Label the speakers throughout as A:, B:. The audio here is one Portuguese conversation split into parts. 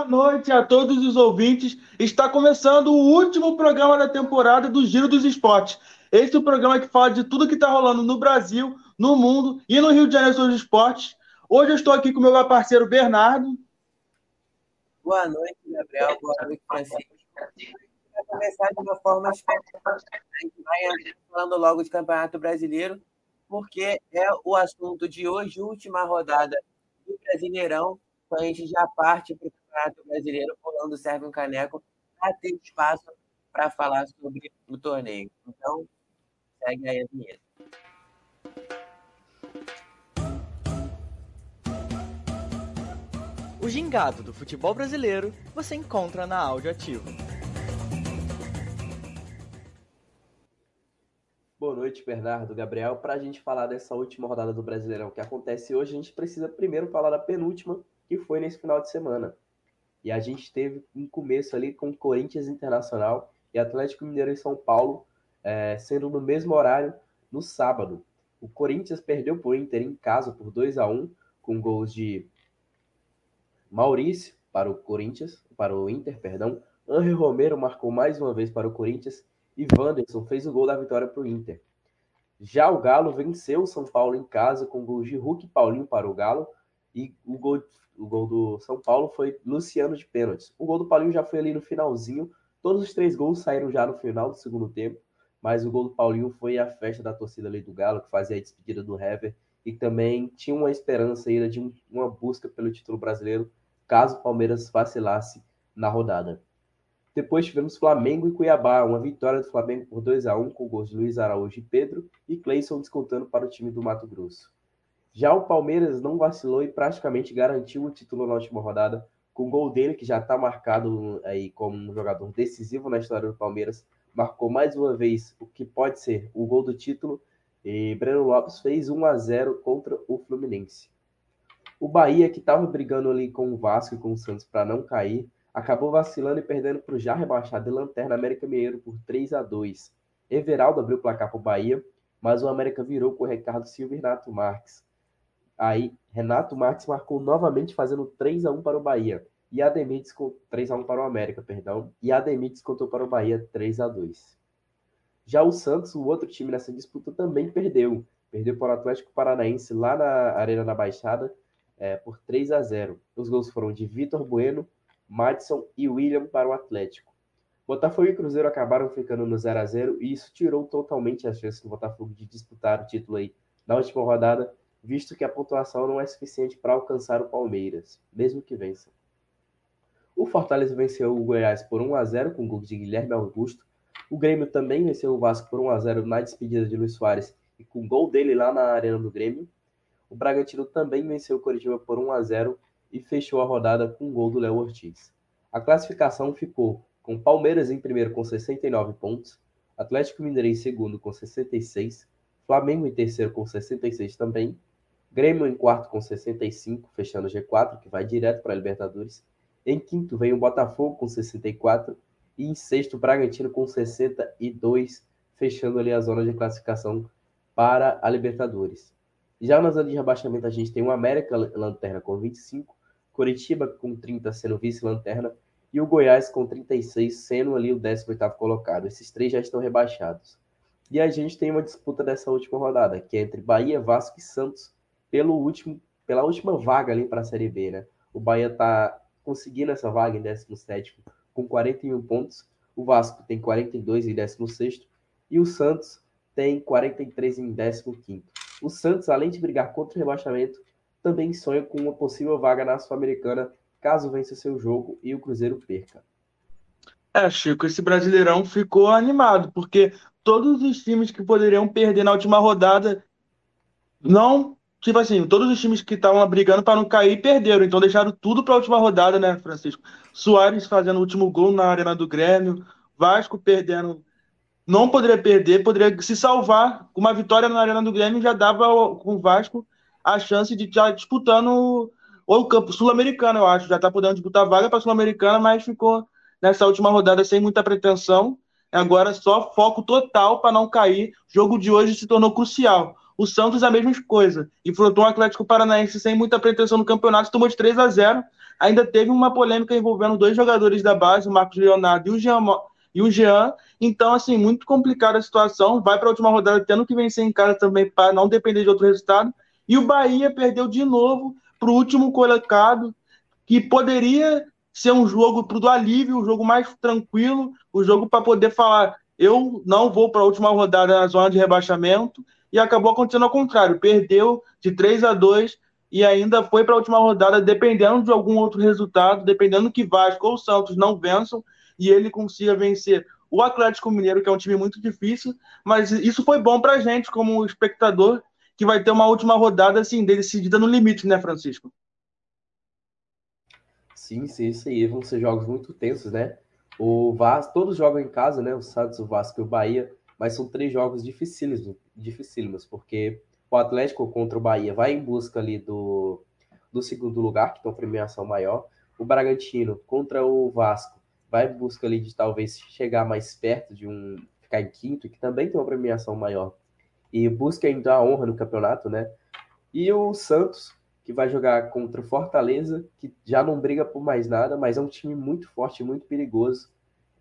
A: Boa noite a todos os ouvintes. Está começando o último programa da temporada do Giro dos Esportes. Esse é o programa que fala de tudo que está rolando no Brasil, no mundo e no Rio de Janeiro sobre esportes. Hoje eu estou aqui com o meu parceiro Bernardo.
B: Boa noite, Gabriel. Boa noite, Francisco. Vai começar de uma forma especial. A gente vai falando logo de Campeonato Brasileiro, porque é o assunto de hoje, última rodada do Brasileirão. Então a gente já parte para o Campeonato Brasileiro, rolando serve um caneco, para ter espaço para falar sobre o torneio. Então, segue aí a vinheta.
C: O gingado do futebol brasileiro você encontra na Áudio Ativo.
D: Boa noite, Bernardo, Gabriel. Para a gente falar dessa última rodada do Brasileirão que acontece hoje, a gente precisa primeiro falar da penúltima, que foi nesse final de semana. E a gente teve um começo ali com Corinthians Internacional e Atlético Mineiro em São Paulo, é, sendo no mesmo horário no sábado. O Corinthians perdeu por Inter em casa por 2 a 1 com gols de Maurício para o Corinthians, para o Inter, perdão. Henry Romero marcou mais uma vez para o Corinthians e Wanderson fez o gol da vitória para o Inter. Já o Galo venceu o São Paulo em casa com gols de Hulk e Paulinho para o Galo e o gol o gol do São Paulo foi Luciano de pênaltis. O gol do Paulinho já foi ali no finalzinho. Todos os três gols saíram já no final do segundo tempo. Mas o gol do Paulinho foi a festa da torcida ali do Galo, que fazia a despedida do Hever. E também tinha uma esperança ainda de um, uma busca pelo título brasileiro, caso o Palmeiras vacilasse na rodada. Depois tivemos Flamengo e Cuiabá, uma vitória do Flamengo por 2 a 1 com gols de Luiz Araújo e Pedro, e Cleison descontando para o time do Mato Grosso. Já o Palmeiras não vacilou e praticamente garantiu o título na última rodada, com o gol dele, que já está marcado aí como um jogador decisivo na história do Palmeiras. Marcou mais uma vez o que pode ser o gol do título. E Breno Lopes fez 1 a 0 contra o Fluminense. O Bahia, que estava brigando ali com o Vasco e com o Santos para não cair, acabou vacilando e perdendo para o já rebaixado e Lanterna América Mineiro por 3 a 2 Everaldo abriu o placar para o Bahia, mas o América virou com o Ricardo Silva e Renato Marques. Aí, Renato Marques marcou novamente, fazendo 3 a 1 para o Bahia. E Ademir descontou 3 a 1 para o América, perdão. E Ademir descontou para o Bahia 3 a 2. Já o Santos, o outro time nessa disputa, também perdeu. Perdeu para o Atlético Paranaense lá na Arena da Baixada é, por 3 a 0. Os gols foram de Vitor Bueno, Madison e William para o Atlético. Botafogo e Cruzeiro acabaram ficando no 0 a 0 e isso tirou totalmente a chance do Botafogo de disputar o título aí na última rodada, visto que a pontuação não é suficiente para alcançar o Palmeiras, mesmo que vença. O Fortaleza venceu o Goiás por 1 a 0 com gol de Guilherme Augusto. O Grêmio também venceu o Vasco por 1 a 0 na despedida de Luiz Soares e com gol dele lá na arena do Grêmio. O Bragantino também venceu o Coritiba por 1 a 0 e fechou a rodada com gol do Léo Ortiz. A classificação ficou com Palmeiras em primeiro com 69 pontos, Atlético Mineiro em segundo com 66, Flamengo em terceiro com 66 também, Grêmio em quarto com 65, fechando o G4, que vai direto para a Libertadores. Em quinto vem o Botafogo com 64 e em sexto o Bragantino com 62, fechando ali a zona de classificação para a Libertadores. Já na zona de rebaixamento a gente tem o América Lanterna com 25, Curitiba com 30 sendo vice-lanterna e o Goiás com 36 sendo ali o 18º colocado. Esses três já estão rebaixados. E a gente tem uma disputa dessa última rodada, que é entre Bahia, Vasco e Santos, pelo último, pela última vaga ali para a Série B, né? O Bahia está conseguindo essa vaga em 17 com 41 pontos. O Vasco tem 42 em 16 e o Santos tem 43 em 15. O Santos, além de brigar contra o rebaixamento, também sonha com uma possível vaga na Sul-Americana caso vença seu jogo e o Cruzeiro perca.
A: É, Chico, esse Brasileirão ficou animado, porque todos os times que poderiam perder na última rodada não tipo assim, todos os times que estavam brigando para não cair perderam, então deixaram tudo para a última rodada, né, Francisco? Soares fazendo o último gol na Arena do Grêmio, Vasco perdendo, não poderia perder, poderia se salvar. Com uma vitória na Arena do Grêmio já dava com o Vasco a chance de estar disputando o campo sul-americano, eu acho. Já está podendo disputar vaga para sul-americana, mas ficou nessa última rodada sem muita pretensão. Agora só foco total para não cair. O jogo de hoje se tornou crucial. O Santos a mesma coisa. Enfrentou o Atlético Paranaense sem muita pretensão no campeonato, tomou de 3 a 0 ainda teve uma polêmica envolvendo dois jogadores da base, o Marcos Leonardo e o Jean, e o Jean. Então, assim, muito complicada a situação. Vai para a última rodada tendo que vencer em casa também para não depender de outro resultado. E o Bahia perdeu de novo para o último colocado, que poderia ser um jogo para o do alívio, um jogo mais tranquilo, o um jogo para poder falar: eu não vou para a última rodada na zona de rebaixamento. E acabou acontecendo ao contrário, perdeu de 3 a 2 e ainda foi para a última rodada, dependendo de algum outro resultado, dependendo que Vasco ou Santos não vençam, e ele consiga vencer o Atlético Mineiro, que é um time muito difícil, mas isso foi bom para a gente, como espectador, que vai ter uma última rodada assim, decidida no limite, né, Francisco?
D: Sim, sim, isso aí. Vão ser jogos muito tensos, né? O Vasco, todos jogam em casa, né? O Santos, o Vasco e o Bahia, mas são três jogos dificílimos, dificílimos porque o Atlético contra o Bahia vai em busca ali do, do segundo lugar, que tem uma premiação maior. O Bragantino contra o Vasco vai em busca ali de talvez chegar mais perto de um ficar em quinto, que também tem uma premiação maior. E busca ainda a honra no campeonato, né? E o Santos, que vai jogar contra o Fortaleza, que já não briga por mais nada, mas é um time muito forte, muito perigoso.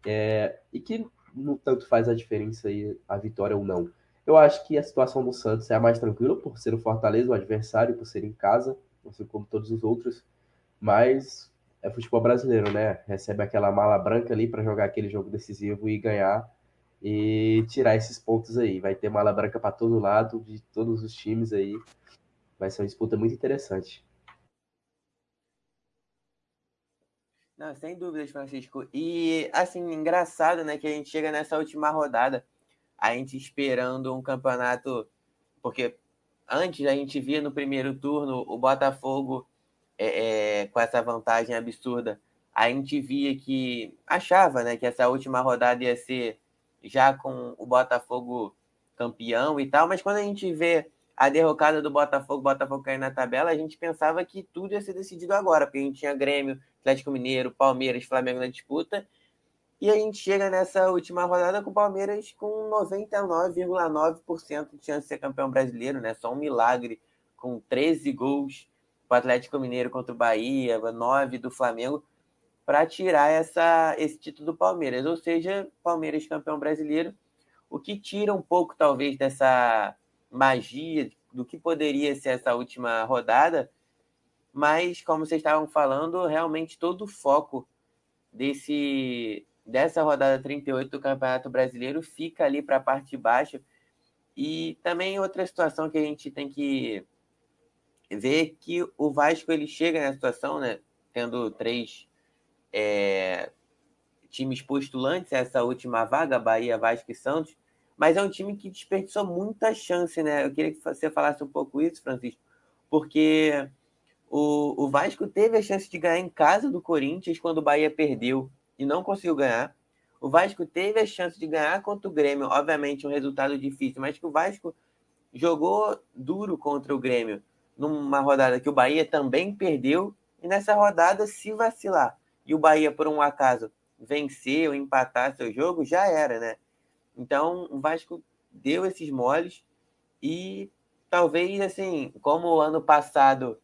D: É, e que não tanto faz a diferença aí a vitória ou não. Eu acho que a situação do Santos é a mais tranquila por ser o Fortaleza, o adversário, por ser em casa, assim como todos os outros. Mas é futebol brasileiro, né? Recebe aquela mala branca ali para jogar aquele jogo decisivo e ganhar e tirar esses pontos aí. Vai ter mala branca para todo lado, de todos os times aí. Vai ser uma disputa muito interessante.
B: Não, sem dúvidas, Francisco. E, assim, engraçado, né, que a gente chega nessa última rodada a gente esperando um campeonato, porque antes a gente via no primeiro turno o Botafogo é, é, com essa vantagem absurda, a gente via que achava né, que essa última rodada ia ser já com o Botafogo campeão e tal, mas quando a gente vê a derrocada do Botafogo, Botafogo cair na tabela, a gente pensava que tudo ia ser decidido agora, porque a gente tinha Grêmio, Atlético Mineiro, Palmeiras, Flamengo na disputa, e a gente chega nessa última rodada com o Palmeiras com 99,9% de chance de ser campeão brasileiro, né? Só um milagre, com 13 gols o Atlético Mineiro contra o Bahia, 9 do Flamengo, para tirar essa, esse título do Palmeiras. Ou seja, Palmeiras campeão brasileiro, o que tira um pouco, talvez, dessa magia do que poderia ser essa última rodada, mas, como vocês estavam falando, realmente todo o foco desse dessa rodada 38 do Campeonato Brasileiro fica ali para a parte de baixo. E também outra situação que a gente tem que ver que o Vasco ele chega na situação, né, tendo três é, times postulantes essa última vaga, Bahia, Vasco e Santos, mas é um time que desperdiçou muita chance, né? Eu queria que você falasse um pouco isso, Francisco, porque o, o Vasco teve a chance de ganhar em casa do Corinthians quando o Bahia perdeu e não conseguiu ganhar. O Vasco teve a chance de ganhar contra o Grêmio, obviamente um resultado difícil, mas que o Vasco jogou duro contra o Grêmio numa rodada que o Bahia também perdeu e nessa rodada se vacilar e o Bahia por um acaso vencer ou empatar seu jogo já era, né? Então o Vasco deu esses moles e talvez assim, como ano passado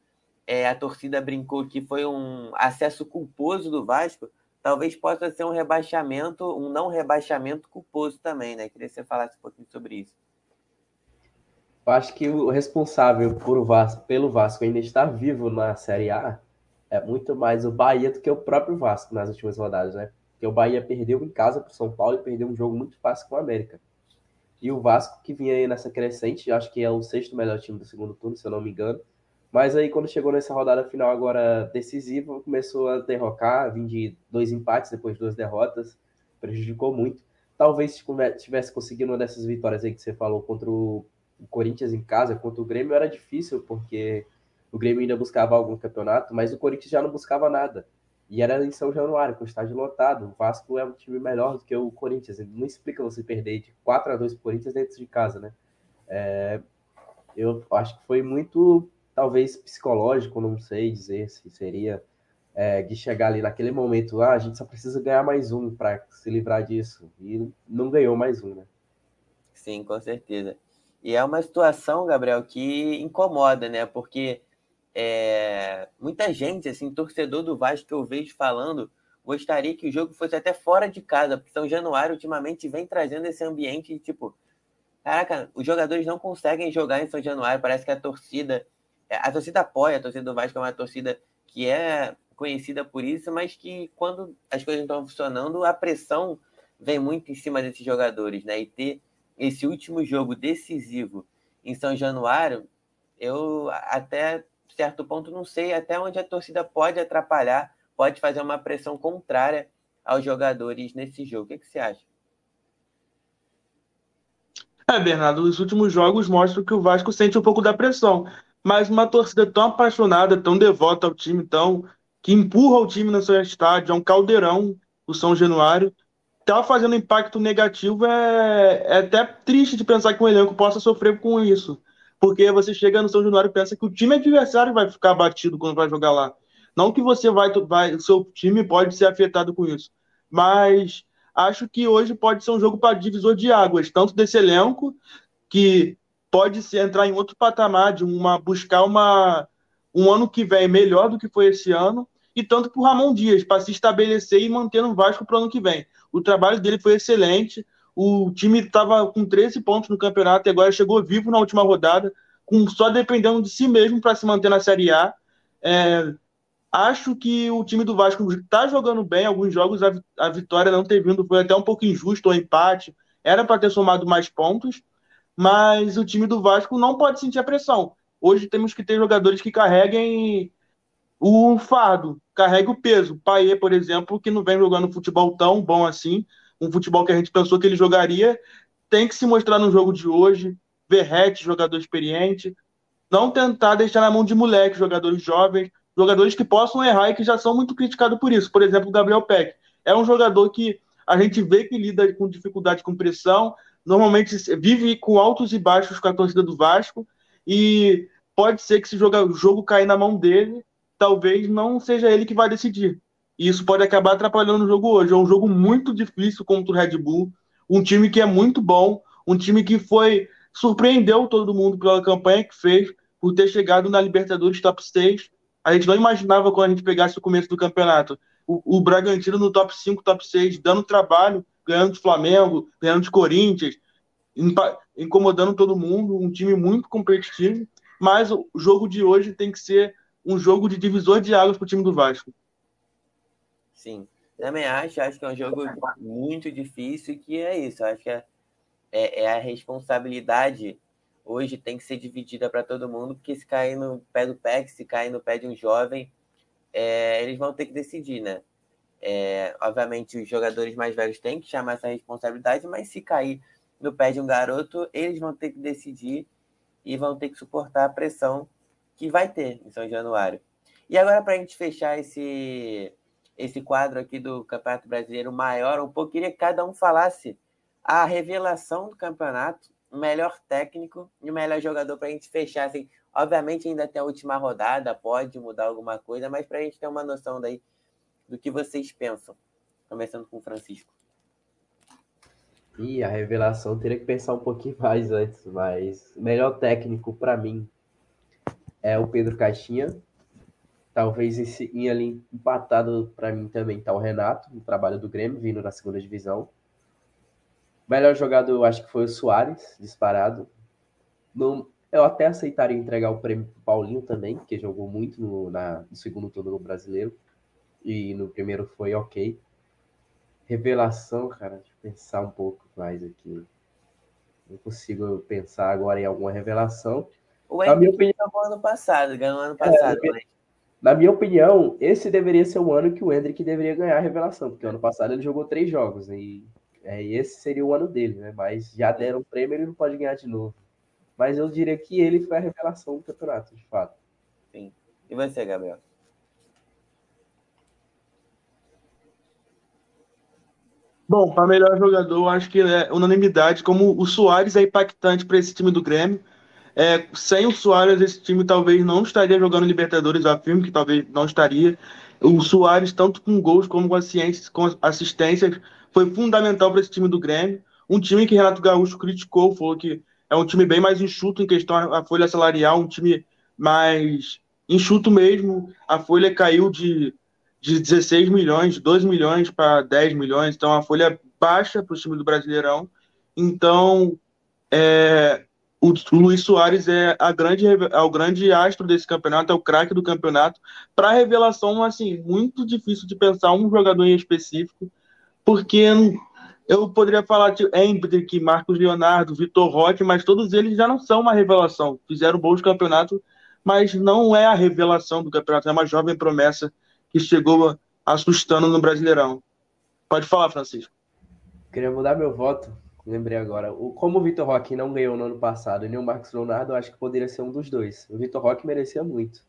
B: é, a torcida brincou que foi um acesso culposo do Vasco, talvez possa ser um rebaixamento, um não rebaixamento culposo também, né? Queria que você falasse um pouquinho sobre isso.
D: Eu acho que o responsável por Vasco, pelo Vasco ainda estar vivo na Série A é muito mais o Bahia do que o próprio Vasco nas últimas rodadas, né? Porque o Bahia perdeu em casa para o São Paulo e perdeu um jogo muito fácil com o América. E o Vasco, que vinha aí nessa crescente, acho que é o sexto melhor time do segundo turno, se eu não me engano, mas aí, quando chegou nessa rodada final agora decisiva, começou a derrocar, vim de dois empates depois de duas derrotas, prejudicou muito. Talvez se tivesse conseguido uma dessas vitórias aí que você falou contra o Corinthians em casa, contra o Grêmio, era difícil, porque o Grêmio ainda buscava algum campeonato, mas o Corinthians já não buscava nada. E era em São Januário, com o estádio lotado. O Vasco é um time melhor do que o Corinthians. Não explica você perder de 4 a 2 para o Corinthians dentro de casa, né? É, eu acho que foi muito talvez psicológico, não sei dizer se seria é, de chegar ali naquele momento, ah, a gente só precisa ganhar mais um para se livrar disso. E não ganhou mais um, né?
B: Sim, com certeza. E é uma situação, Gabriel, que incomoda, né? Porque é, muita gente, assim, torcedor do Vasco que eu vejo falando, gostaria que o jogo fosse até fora de casa, porque São Januário ultimamente vem trazendo esse ambiente, tipo, caraca, os jogadores não conseguem jogar em São Januário, parece que a torcida, é, a torcida apoia, a torcida do Vasco é uma torcida que é conhecida por isso, mas que quando as coisas não estão funcionando, a pressão vem muito em cima desses jogadores, né? E ter esse último jogo decisivo em São Januário, eu até certo ponto, não sei até onde a torcida pode atrapalhar, pode fazer uma pressão contrária aos jogadores nesse jogo. O que, que você acha?
A: É, Bernardo, os últimos jogos mostram que o Vasco sente um pouco da pressão, mas uma torcida tão apaixonada, tão devota ao time, tão que empurra o time no seu estádio, é um caldeirão, o São Januário, tá fazendo impacto negativo, é, é até triste de pensar que um elenco possa sofrer com isso porque você chega no São Januário e pensa que o time adversário vai ficar batido quando vai jogar lá. Não que você vai, vai o seu time pode ser afetado com isso, mas acho que hoje pode ser um jogo para divisor de águas, tanto desse elenco que pode se entrar em outro patamar de uma buscar uma um ano que vem melhor do que foi esse ano, e tanto para o Ramon Dias, para se estabelecer e manter no Vasco para o ano que vem. O trabalho dele foi excelente, o time estava com 13 pontos no campeonato e agora chegou vivo na última rodada, com só dependendo de si mesmo para se manter na Série A. É, acho que o time do Vasco está jogando bem alguns jogos. A, a, vitória não ter vindo foi até um pouco injusto, o empate. Era para ter somado mais pontos, mas o time do Vasco não pode sentir a pressão. Hoje temos que ter jogadores que carreguem o fardo, carreguem o peso. Paê, por exemplo, que não vem jogando futebol tão bom assim, um futebol que a gente pensou que ele jogaria, tem que se mostrar no jogo de hoje. Verrete, jogador experiente. Não tentar deixar na mão de moleques, jogadores jovens, jogadores que possam errar e que já são muito criticados por isso. Por exemplo, o Gabriel Peck. É um jogador que a gente vê que lida com dificuldade com pressão, normalmente vive com altos e baixos com a torcida do Vasco, e pode ser que se o jogo cair na mão dele, talvez não seja ele que vai decidir. E isso pode acabar atrapalhando o jogo hoje. É um jogo muito difícil contra o Red Bull, um time que é muito bom, um time que foi surpreendeu todo mundo pela campanha que fez, por ter chegado na Libertadores top 6. A gente não imaginava quando a gente pegasse o começo do campeonato. O, o Bragantino no top 5, top 6, dando trabalho, ganhando de Flamengo, ganhando de Corinthians, incomodando todo mundo, um time muito competitivo. Mas o jogo de hoje tem que ser um jogo de divisor de águas para o time do Vasco.
B: Sim. Também acho, acho que é um jogo muito difícil e que é isso. Acho que é, é, é, a responsabilidade hoje tem que ser dividida para todo mundo, porque se cair no pé do PEC, se cair no pé de um jovem, é, eles vão ter que decidir, né? É, obviamente, os jogadores mais velhos têm que chamar essa responsabilidade, mas se cair no pé de um garoto, eles vão ter que decidir e vão ter que suportar a pressão que vai ter em São Januário. E agora, para a gente fechar esse, esse quadro aqui do Campeonato Brasileiro maior um pouco, queria que cada um falasse a revelação do campeonato, melhor técnico e melhor jogador para a gente fechar. Assim, obviamente ainda tem a última rodada, pode mudar alguma coisa, mas para a gente ter uma noção daí do que vocês pensam. Começando com o Francisco.
D: E a revelação teria que pensar um pouquinho mais antes, mas melhor técnico para mim é o Pedro Caixinha, Talvez esse em ali empatado para mim também tá o Renato, no trabalho do Grêmio, vindo na segunda divisão. Melhor jogador, eu acho que foi o Soares, disparado. No, eu até aceitaria entregar o prêmio pro Paulinho também, que jogou muito no, na, no segundo turno no brasileiro. E no primeiro foi ok. Revelação, cara, deixa eu pensar um pouco mais aqui. Não consigo pensar agora em alguma revelação.
B: O Henrique opinião... ganhou ano passado, ganhou ano passado. É,
D: na minha opinião, esse deveria ser o ano que o Hendrick deveria ganhar a revelação, porque ano passado ele jogou três jogos e é, esse seria o ano dele, né? Mas já deram o prêmio, ele não pode ganhar de novo. Mas eu diria que ele foi a revelação do campeonato, de fato.
B: Sim. E você, Gabriel?
A: Bom, para melhor jogador, acho que é unanimidade. Como o Soares é impactante para esse time do Grêmio, é, sem o Soares, esse time talvez não estaria jogando Libertadores, afirmo que talvez não estaria. O Soares, tanto com gols como com, com assistências, foi fundamental para esse time do Grêmio. Um time que Renato Gaúcho criticou, falou que é um time bem mais enxuto em questão à folha salarial, um time mais enxuto mesmo. A folha caiu de, de 16 milhões, 12 milhões para 10 milhões, então a folha baixa para o time do Brasileirão. Então, é, o, Luiz Soares é, a grande, é o grande astro desse campeonato, é o craque do campeonato. Para revelação, assim, muito difícil de pensar um jogador em específico, porque eu poderia falar de Hendrick, Marcos Leonardo, Vitor Roque, mas todos eles já não são uma revelação. Fizeram bons campeonatos, mas não é a revelação do campeonato, é uma jovem promessa que chegou assustando no Brasileirão. Pode falar, Francisco.
D: Queria mudar meu voto Lembrei agora. O, como o Vitor Roque não ganhou no ano passado nem o Marcos Leonardo, eu acho que poderia ser um dos dois. O Vitor Roque merecia muito.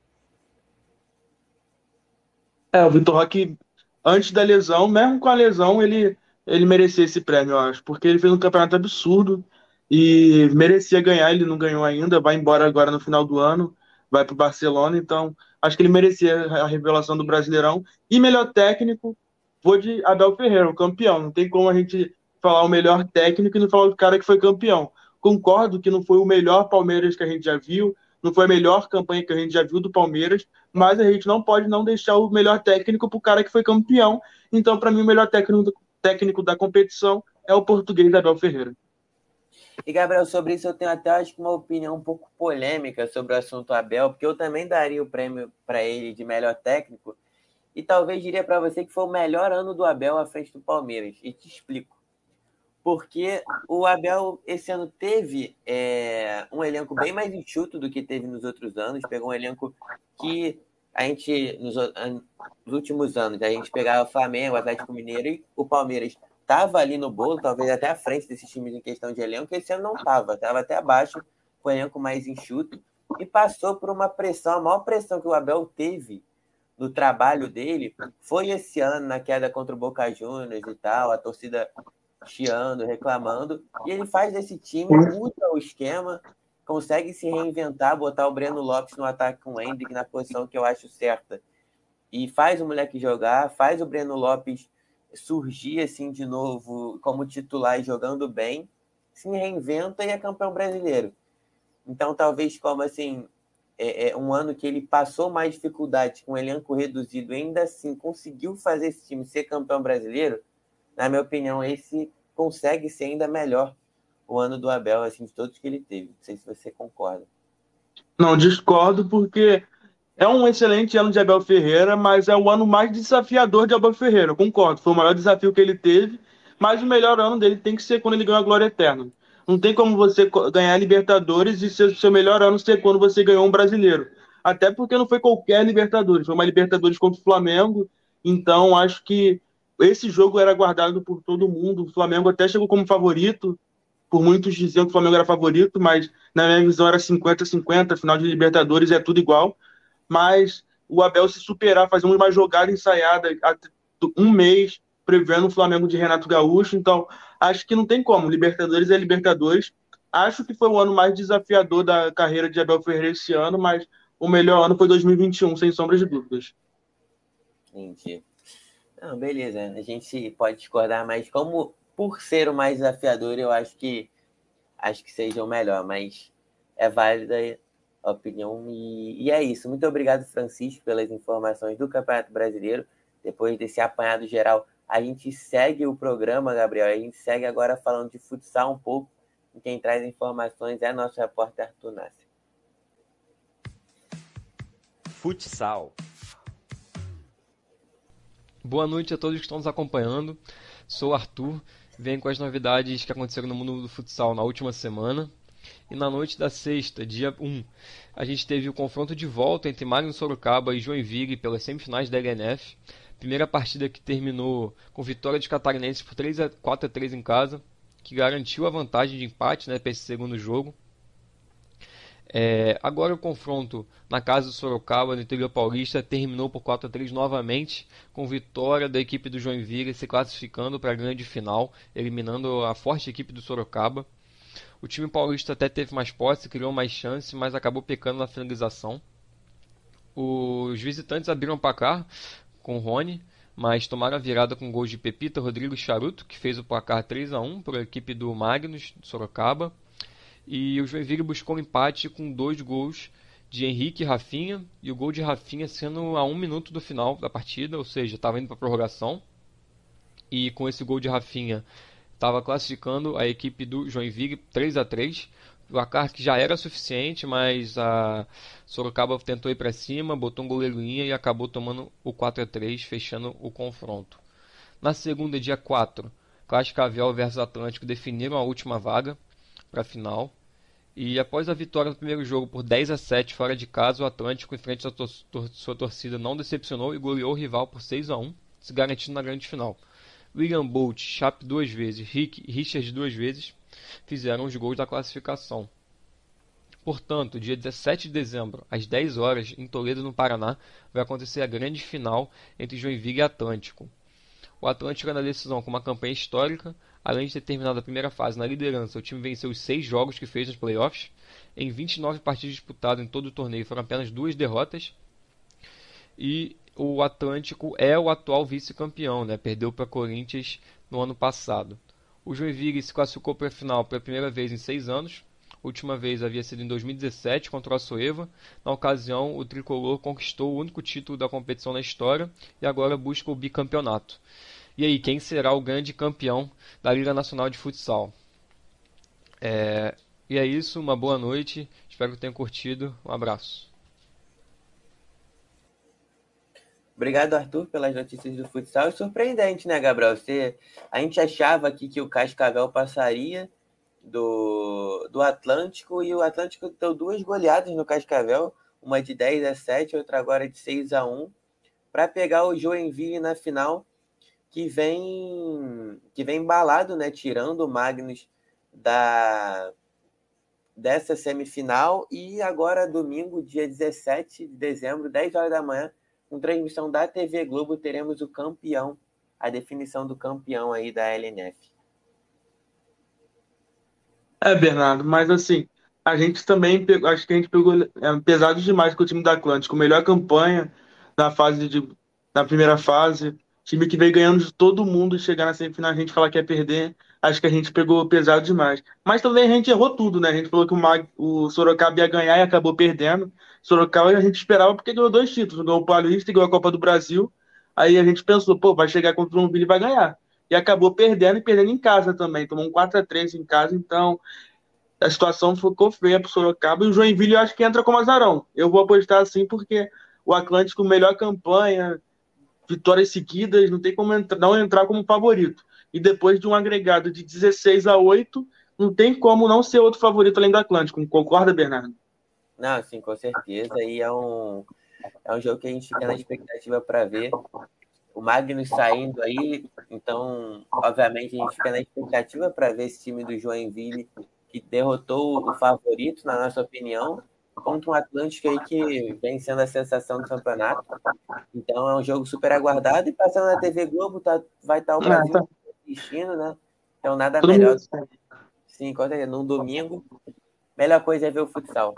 A: É, o Vitor Roque, antes da lesão, mesmo com a lesão, ele, ele merecia esse prêmio, eu acho. Porque ele fez um campeonato absurdo e merecia ganhar, ele não ganhou ainda, vai embora agora no final do ano, vai para o Barcelona, então acho que ele merecia a revelação do Brasileirão. E melhor técnico, vou de Abel Ferreira, o campeão. Não tem como a gente falar o melhor técnico e não falar o cara que foi campeão. Concordo que não foi o melhor Palmeiras que a gente já viu, não foi a melhor campanha que a gente já viu do Palmeiras, mas a gente não pode não deixar o melhor técnico para o cara que foi campeão. Então, para mim, o melhor técnico, técnico da competição é o português Abel Ferreira.
B: E, Gabriel, sobre isso eu tenho até acho que uma opinião um pouco polêmica sobre o assunto Abel, porque eu também daria o prêmio para ele de melhor técnico, e talvez diria para você que foi o melhor ano do Abel à frente do Palmeiras. E te explico porque o Abel esse ano teve é, um elenco bem mais enxuto do que teve nos outros anos. Pegou um elenco que a gente, nos, nos últimos anos, a gente pegava o Flamengo, o Atlético Mineiro e o Palmeiras. Estava ali no bolo, talvez até à frente desses times em questão de elenco, esse ano não estava, estava até abaixo, com o elenco mais enxuto, e passou por uma pressão, a maior pressão que o Abel teve no trabalho dele foi esse ano, na queda contra o Boca Juniors e tal, a torcida chiando, reclamando, e ele faz desse time, muda o esquema, consegue se reinventar, botar o Breno Lopes no ataque com o Hendrick na posição que eu acho certa, e faz o moleque jogar, faz o Breno Lopes surgir assim de novo como titular e jogando bem, se reinventa e é campeão brasileiro. Então, talvez como assim, é, é um ano que ele passou mais dificuldade com um elenco reduzido, ainda assim conseguiu fazer esse time ser campeão brasileiro, na minha opinião, esse consegue ser ainda melhor o ano do Abel, assim, de todos que ele teve. Não sei se você concorda.
A: Não, discordo, porque é um excelente ano de Abel Ferreira, mas é o ano mais desafiador de Abel Ferreira. Eu concordo, foi o maior desafio que ele teve, mas o melhor ano dele tem que ser quando ele ganhou a Glória Eterna. Não tem como você ganhar Libertadores e ser seu melhor ano ser quando você ganhou um brasileiro. Até porque não foi qualquer Libertadores, foi uma Libertadores contra o Flamengo. Então, acho que esse jogo era guardado por todo mundo. O Flamengo até chegou como favorito, por muitos diziam que o Flamengo era favorito, mas na minha visão era 50-50, final de Libertadores é tudo igual. Mas o Abel se superar, fazer uma jogada ensaiada um mês, prevendo o Flamengo de Renato Gaúcho. Então, acho que não tem como. Libertadores é Libertadores. Acho que foi o ano mais desafiador da carreira de Abel Ferreira esse ano, mas o melhor ano foi 2021, sem sombras de dúvidas.
B: Entendi. Não, beleza. A gente pode discordar, mas como por ser o mais desafiador, eu acho que acho que seja o melhor, mas é válida a opinião e, e é isso. Muito obrigado, Francisco, pelas informações do Campeonato Brasileiro. Depois desse apanhado geral, a gente segue o programa, Gabriel. A gente segue agora falando de futsal um pouco. E quem traz informações é nosso repórter Arthur Nassi.
E: Futsal. Boa noite a todos que estão nos acompanhando. Sou Arthur, venho com as novidades que aconteceram no mundo do futsal na última semana. E na noite da sexta, dia 1, a gente teve o confronto de volta entre Magno Sorocaba e Joinville pelas semifinais da LNF. Primeira partida que terminou com vitória de Catarinense por 3 a 4 a 3 em casa, que garantiu a vantagem de empate né, para esse segundo jogo. É, agora o confronto na casa do Sorocaba, no interior paulista, terminou por 4 a 3 novamente, com vitória da equipe do Joinville se classificando para a grande final, eliminando a forte equipe do Sorocaba. O time paulista até teve mais posse, criou mais chances, mas acabou pecando na finalização. Os visitantes abriram o placar com o Rony, mas tomaram a virada com gols de Pepita, Rodrigo e Charuto, que fez o placar 3 a 1 para a equipe do Magnus, do Sorocaba. E o Joinville buscou um empate com dois gols de Henrique e Rafinha, e o gol de Rafinha sendo a um minuto do final da partida, ou seja, estava indo para prorrogação. E com esse gol de Rafinha, estava classificando a equipe do Joinville 3 a 3 o placar que já era suficiente, mas a Sorocaba tentou ir para cima, botou um goleiro linha e acabou tomando o 4 a 3 fechando o confronto. Na segunda, dia 4, Cascavel versus Atlântico definiram a última vaga para a final. E após a vitória no primeiro jogo por 10 a 7 fora de casa, o Atlântico, em frente à sua torcida, não decepcionou e goleou o rival por 6 a 1 se garantindo na grande final. William Bolt, Chap duas vezes, Rick e Richard duas vezes fizeram os gols da classificação. Portanto, dia 17 de dezembro, às 10 horas, em Toledo, no Paraná, vai acontecer a grande final entre Joinville e Atlântico. O Atlântico na decisão com uma campanha histórica, além de ter terminado a primeira fase na liderança, o time venceu os seis jogos que fez nos playoffs. Em 29 partidas disputadas em todo o torneio foram apenas duas derrotas. E o Atlântico é o atual vice-campeão, né? perdeu para Corinthians no ano passado. O Joinville se classificou para a final pela primeira vez em seis anos. Última vez havia sido em 2017 contra o Açoeva. Na ocasião, o tricolor conquistou o único título da competição na história e agora busca o bicampeonato. E aí, quem será o grande campeão da Liga Nacional de Futsal? É... E é isso, uma boa noite. Espero que tenham curtido. Um abraço.
B: Obrigado, Arthur, pelas notícias do futsal. Surpreendente, né, Gabriel? Você, a gente achava aqui que o Cascavel passaria do, do Atlântico e o Atlântico deu duas goleadas no Cascavel, uma de 10 a 7, outra agora de 6 a 1, para pegar o Joinville na final, que vem que vem embalado, né, tirando o Magnus da dessa semifinal e agora domingo, dia 17 de dezembro, 10 horas da manhã, com transmissão da TV Globo, teremos o campeão, a definição do campeão aí da LNF.
A: É, Bernardo, mas assim, a gente também pegou, acho que a gente pegou é, pesado demais com o time da Atlântico. Melhor campanha na fase de, na primeira fase. Time que veio ganhando de todo mundo e chegar na semifinal a gente falar que ia perder. Acho que a gente pegou pesado demais. Mas também a gente errou tudo, né? A gente falou que o, Mag, o Sorocaba ia ganhar e acabou perdendo. Sorocaba a gente esperava porque ganhou dois títulos, ganhou o Paulista e ganhou a Copa do Brasil. Aí a gente pensou, pô, vai chegar contra o Joinville e vai ganhar. E acabou perdendo e perdendo em casa também. Tomou um 4 a 3 em casa, então a situação ficou feia pro Sorocaba. E o Joinville eu acho que entra como azarão. Eu vou apostar assim porque o Atlântico, melhor campanha, vitórias seguidas, não tem como entrar, não entrar como favorito. E depois de um agregado de 16 a 8, não tem como não ser outro favorito além do Atlântico. Concorda, Bernardo?
B: Não, sim, com certeza. E é um, é um jogo que a gente fica na expectativa para ver. O Magnus saindo aí, então, obviamente, a gente fica na expectativa para ver esse time do Joinville que derrotou o favorito, na nossa opinião, contra um Atlântico aí que vem sendo a sensação do campeonato. Então é um jogo super aguardado e passando na TV Globo tá, vai estar o ah, Brasil ah, tá. assistindo, né? Então nada Todo melhor. Mundo. Sim, com certeza. Num domingo, melhor coisa é ver o futsal.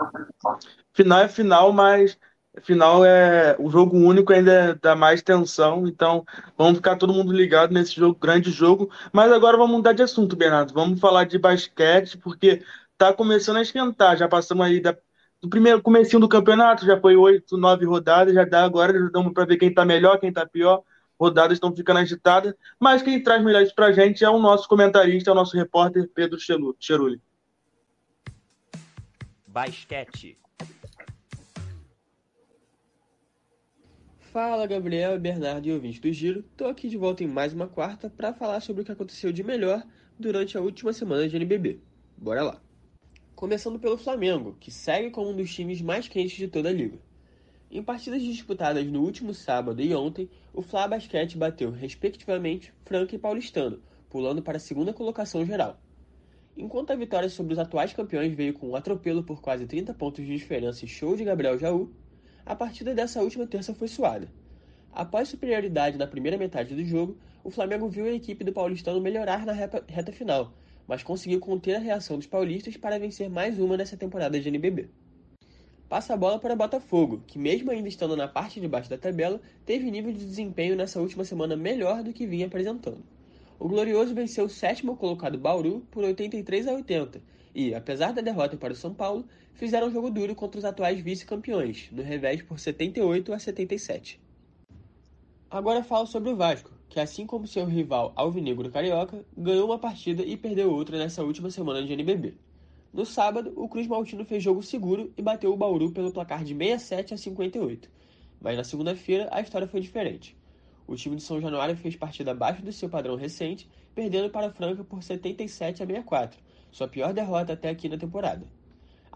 A: Final é final, mas final é o jogo único ainda dá mais tensão, então vamos ficar todo mundo ligado nesse jogo, grande jogo. Mas agora vamos mudar de assunto, Bernardo. Vamos falar de basquete, porque tá começando a esquentar. Já passamos aí da, do primeiro comecinho do campeonato, já foi oito, nove rodadas, já dá agora, já damos para ver quem tá melhor, quem tá pior. Rodadas estão ficando agitadas, mas quem traz melhor isso pra gente é o nosso comentarista, é o nosso repórter Pedro Cheruli.
C: Basquete.
F: Fala Gabriel, Bernardo e ouvinte do Giro. Tô aqui de volta em mais uma quarta para falar sobre o que aconteceu de melhor durante a última semana de NBB. Bora lá. Começando pelo Flamengo, que segue como um dos times mais quentes de toda a liga. Em partidas disputadas no último sábado e ontem, o Fla Basquete bateu, respectivamente, Franca e Paulistano, pulando para a segunda colocação geral. Enquanto a vitória sobre os atuais campeões veio com um atropelo por quase 30 pontos de diferença e show de Gabriel Jaú, a partida dessa última terça foi suada. Após superioridade na primeira metade do jogo, o Flamengo viu a equipe do paulistano melhorar na reta final, mas conseguiu conter a reação dos paulistas para vencer mais uma nessa temporada de NBB. Passa a bola para Botafogo, que mesmo ainda estando na parte de baixo da tabela, teve nível de desempenho nessa última semana melhor do que vinha apresentando. O Glorioso venceu o sétimo colocado Bauru por 83 a 80 e, apesar da derrota para o São Paulo, fizeram um jogo duro contra os atuais vice-campeões, no revés por 78 a 77. Agora falo sobre o Vasco, que assim como seu rival Alvinegro Carioca, ganhou uma partida e perdeu outra nessa última semana de NBB. No sábado, o Cruz Maltino fez jogo seguro e bateu o Bauru pelo placar de 67 a 58. Mas na segunda-feira a história foi diferente. O time de São Januário fez partida abaixo do seu padrão recente, perdendo para a Franca por 77 a 64, sua pior derrota até aqui na temporada.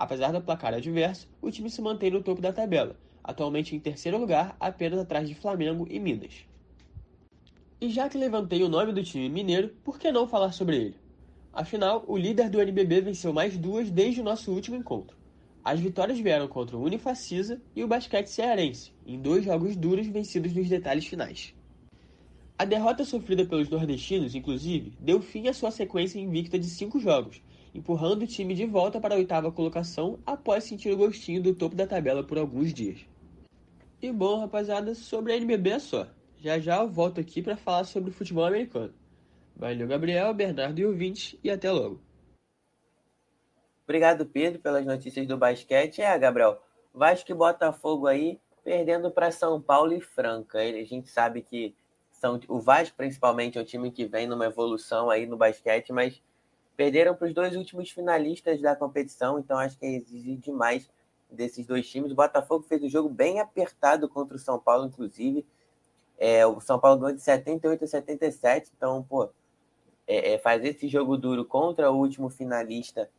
F: Apesar do placar adverso, o time se mantém no topo da tabela, atualmente em terceiro lugar, apenas atrás de Flamengo e Minas. E já que levantei o nome do time mineiro, por que não falar sobre ele? Afinal, o líder do NBB venceu mais duas desde o nosso último encontro. As vitórias vieram contra o Unifacisa e o Basquete Cearense, em dois jogos duros vencidos nos detalhes finais. A derrota sofrida pelos nordestinos, inclusive, deu fim à sua sequência invicta de cinco jogos, empurrando o time de volta para a oitava colocação após sentir o gostinho do topo da tabela por alguns dias. E bom, rapaziada, sobre a NBB é só. Já já eu volto aqui para falar sobre o futebol americano. Valeu, Gabriel, Bernardo e ouvintes, e até logo.
B: Obrigado, Pedro, pelas notícias do basquete. É, Gabriel, Vasco e Botafogo aí perdendo para São Paulo e Franca. A gente sabe que são, o Vasco, principalmente, é um time que vem numa evolução aí no basquete, mas perderam para os dois últimos finalistas da competição, então acho que exige demais desses dois times. O Botafogo fez um jogo bem apertado contra o São Paulo, inclusive. É, o São Paulo ganhou de 78 a 77, então, pô, é, é, fazer esse jogo duro contra o último finalista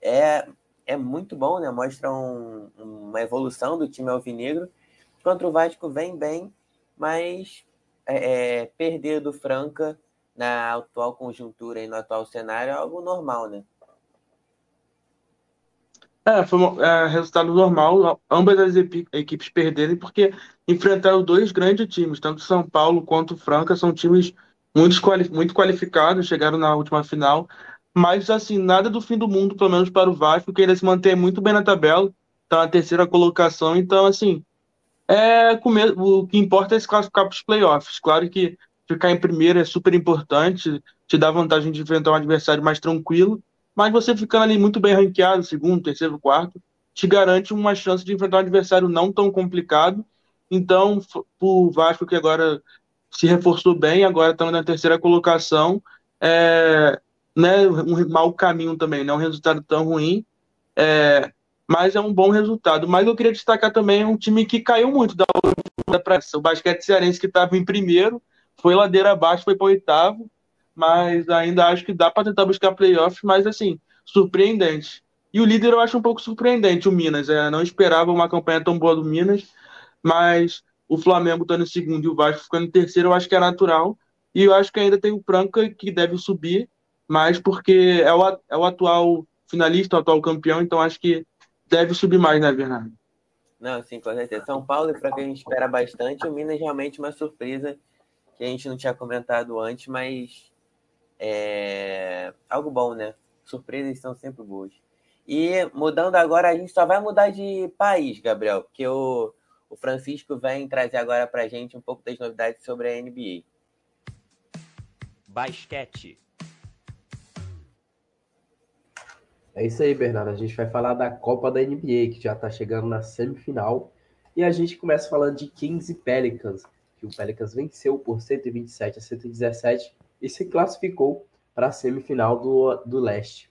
B: é, é muito bom, né? Mostra um, uma evolução do time alvinegro. Contra o Vasco vem bem, mas é, é, perder do Franca na atual conjuntura e no atual cenário é algo normal, né?
A: É, foi um é, resultado normal, ambas as equipes perderem, porque enfrentaram dois grandes times, tanto São Paulo quanto Franca, são times muito, muito qualificados, chegaram na última final, mas assim, nada do fim do mundo, pelo menos para o Vasco, que ainda se mantém muito bem na tabela, está na terceira colocação, então assim, é, o que importa é se classificar para os playoffs. Claro que ficar em primeiro é super importante, te dá vantagem de enfrentar um adversário mais tranquilo, mas você ficando ali muito bem ranqueado, segundo, terceiro, quarto, te garante uma chance de enfrentar um adversário não tão complicado. Então, o Vasco que agora se reforçou bem, agora estamos na terceira colocação, é, né, um mau caminho também, não é um resultado tão ruim. É, mas é um bom resultado. Mas eu queria destacar também um time que caiu muito da para o basquete cearense que estava em primeiro, foi ladeira abaixo, foi para oitavo, mas ainda acho que dá para tentar buscar playoffs, mas assim, surpreendente. E o líder eu acho um pouco surpreendente, o Minas. É, não esperava uma campanha tão boa do Minas, mas o Flamengo estando em segundo e o Vasco ficando em terceiro, eu acho que é natural. E eu acho que ainda tem o Franca que deve subir, mas porque é o, é o atual finalista, o atual campeão, então acho que deve subir mais, né, Bernardo?
B: Não, sim, com certeza. São Paulo, para quem espera bastante, o Minas realmente uma surpresa que a gente não tinha comentado antes, mas é algo bom, né? Surpresas são sempre boas. E mudando agora, a gente só vai mudar de país, Gabriel, porque o, o Francisco vem trazer agora para a gente um pouco das novidades sobre a NBA.
C: Basquete.
D: É isso aí, Bernardo. A gente vai falar da Copa da NBA, que já está chegando na semifinal. E a gente começa falando de Kings e Pelicans, que o Pelicans venceu por 127 a 117 e se classificou para a semifinal do, do leste.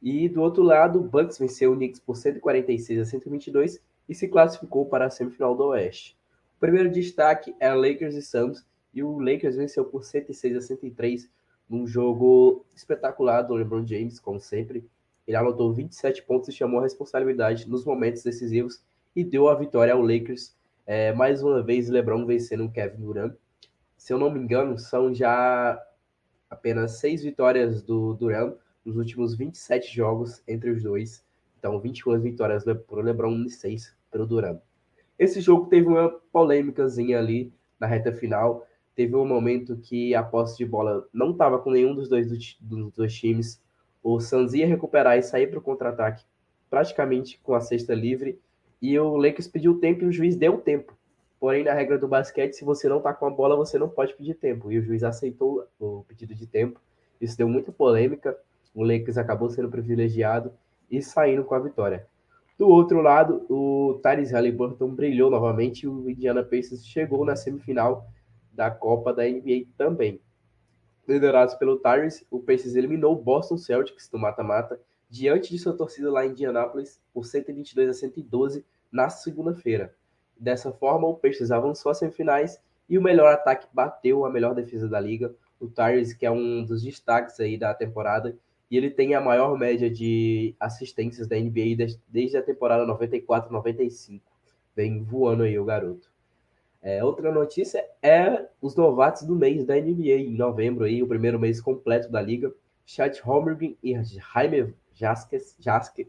D: E do outro lado, o Bucks venceu o Knicks por 146 a 122 e se classificou para a semifinal do oeste. O primeiro destaque é Lakers e Suns, e o Lakers venceu por 106 a 103 num jogo espetacular do LeBron James, como sempre, ele anotou 27 pontos e chamou a responsabilidade nos momentos decisivos e deu a vitória ao Lakers. É, mais uma vez, LeBron vencendo o Kevin Durant. Se eu não me engano, são já apenas seis vitórias do Durant nos últimos 27 jogos entre os dois. Então, 21 vitórias para o LeBron e 6 para o Durant. Esse jogo teve uma polêmicazinha ali na reta final. Teve um momento que a posse de bola não estava com nenhum dos dois, dos dois times o Suns ia recuperar e sair para o contra-ataque praticamente com a cesta livre. E o Lakers pediu tempo e o juiz deu tempo. Porém, na regra do basquete, se você não está com a bola, você não pode pedir tempo. E o juiz aceitou o pedido de tempo. Isso deu muita polêmica. o Lakers acabou sendo privilegiado e saindo com a vitória. Do outro lado, o Tyrese Halliburton brilhou novamente e o Indiana Pacers chegou na semifinal da Copa da NBA também. Liderados pelo Tyrese, o Pacers eliminou o Boston Celtics do mata-mata diante de sua torcida lá em Indianápolis por 122 a 112 na segunda-feira. Dessa forma, o Pacers avançou às semifinais e o melhor ataque bateu a melhor defesa da liga, o Tyrese, que é um dos destaques aí da temporada, e ele tem a maior média de assistências da NBA desde a temporada 94-95. Vem voando aí o garoto. É, outra notícia é os novatos do mês da NBA, em novembro, aí, o primeiro mês completo da liga. Chat Holmgren e Jaime Jaques,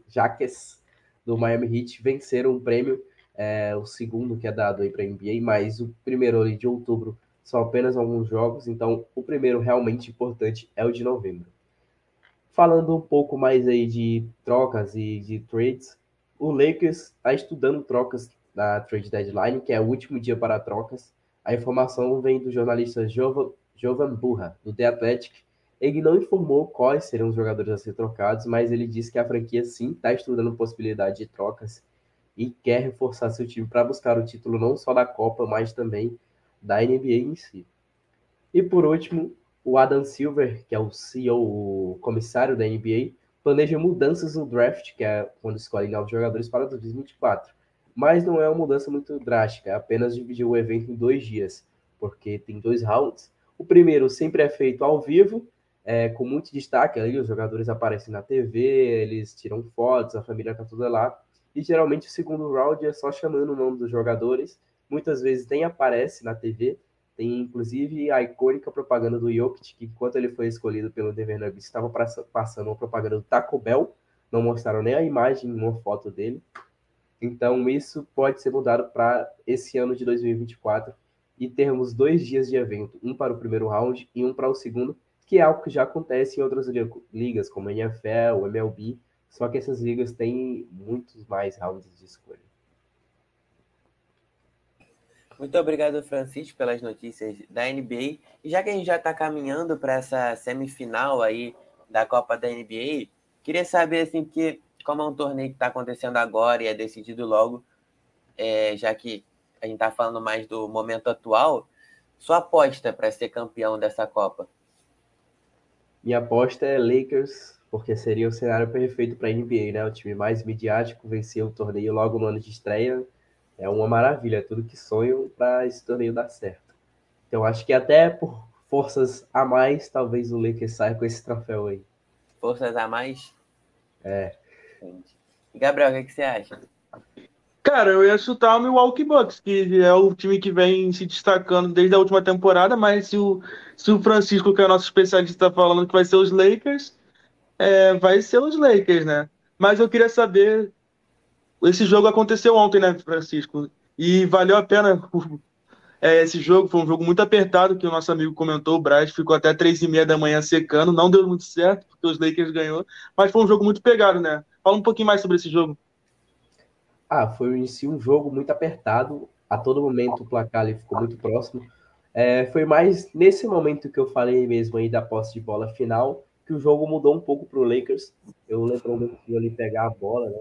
D: Jaques, do Miami Heat venceram o prêmio, é, o segundo que é dado aí para a NBA, mas o primeiro ali de outubro são apenas alguns jogos, então o primeiro realmente importante é o de novembro. Falando um pouco mais aí de trocas e de trades, o Lakers está estudando trocas da trade deadline, que é o último dia para trocas. A informação vem do jornalista Jovan Burra, do The Athletic. Ele não informou quais serão os jogadores a ser trocados, mas ele disse que a franquia sim está estudando possibilidade de trocas e quer reforçar seu time para buscar o título não só da Copa, mas também da NBA em si. E por último, o Adam Silver, que é o CEO, o comissário da NBA, planeja mudanças no draft, que é quando escolhe novos jogadores para 2024. Mas não é uma mudança muito drástica, é apenas dividir o evento em dois dias, porque tem dois rounds. O primeiro sempre é feito ao vivo, é, com muito destaque ali, os jogadores aparecem na TV, eles tiram fotos, a família está toda lá. E geralmente o segundo round é só chamando o nome dos jogadores, muitas vezes nem aparece na TV, tem inclusive a icônica propaganda do Jokic, que enquanto ele foi escolhido pelo Denver Nuggets, estava passando uma propaganda do Taco Bell, não mostraram nem a imagem, uma foto dele. Então isso pode ser mudado para esse ano de 2024 e termos dois dias de evento, um para o primeiro round e um para o segundo, que é algo que já acontece em outras ligas, como a NFL, o MLB, só que essas ligas têm muitos mais rounds de escolha.
B: Muito obrigado, Francisco, pelas notícias da NBA. E já que a gente já está caminhando para essa semifinal aí da Copa da NBA, queria saber, assim, porque como é um torneio que está acontecendo agora e é decidido logo, é, já que a gente está falando mais do momento atual, sua aposta para ser campeão dessa Copa?
D: Minha aposta é Lakers, porque seria o cenário perfeito para a NBA, né? O time mais midiático venceu o torneio logo no ano de estreia é uma maravilha, é tudo que sonho para esse torneio dar certo. Então acho que até por forças a mais, talvez o Lakers saia com esse troféu aí.
B: Forças a mais?
D: É.
B: Gabriel, o que, é que você acha?
A: Cara, eu ia chutar o Milwaukee Bucks, que é o time que vem se destacando desde a última temporada, mas se o, se o Francisco, que é o nosso especialista, está falando que vai ser os Lakers, é, vai ser os Lakers, né? Mas eu queria saber esse jogo aconteceu ontem, né, Francisco? E valeu a pena é, esse jogo. Foi um jogo muito apertado, que o nosso amigo comentou. O Braz ficou até três e meia da manhã secando. Não deu muito certo, porque os Lakers ganhou. Mas foi um jogo muito pegado, né? Fala um pouquinho mais sobre esse jogo.
D: Ah, foi em si um jogo muito apertado. A todo momento o placar ali ficou muito próximo. É, foi mais nesse momento que eu falei mesmo aí da posse de bola final que o jogo mudou um pouco para o Lakers. Eu lembro muito que ali pegar a bola, né?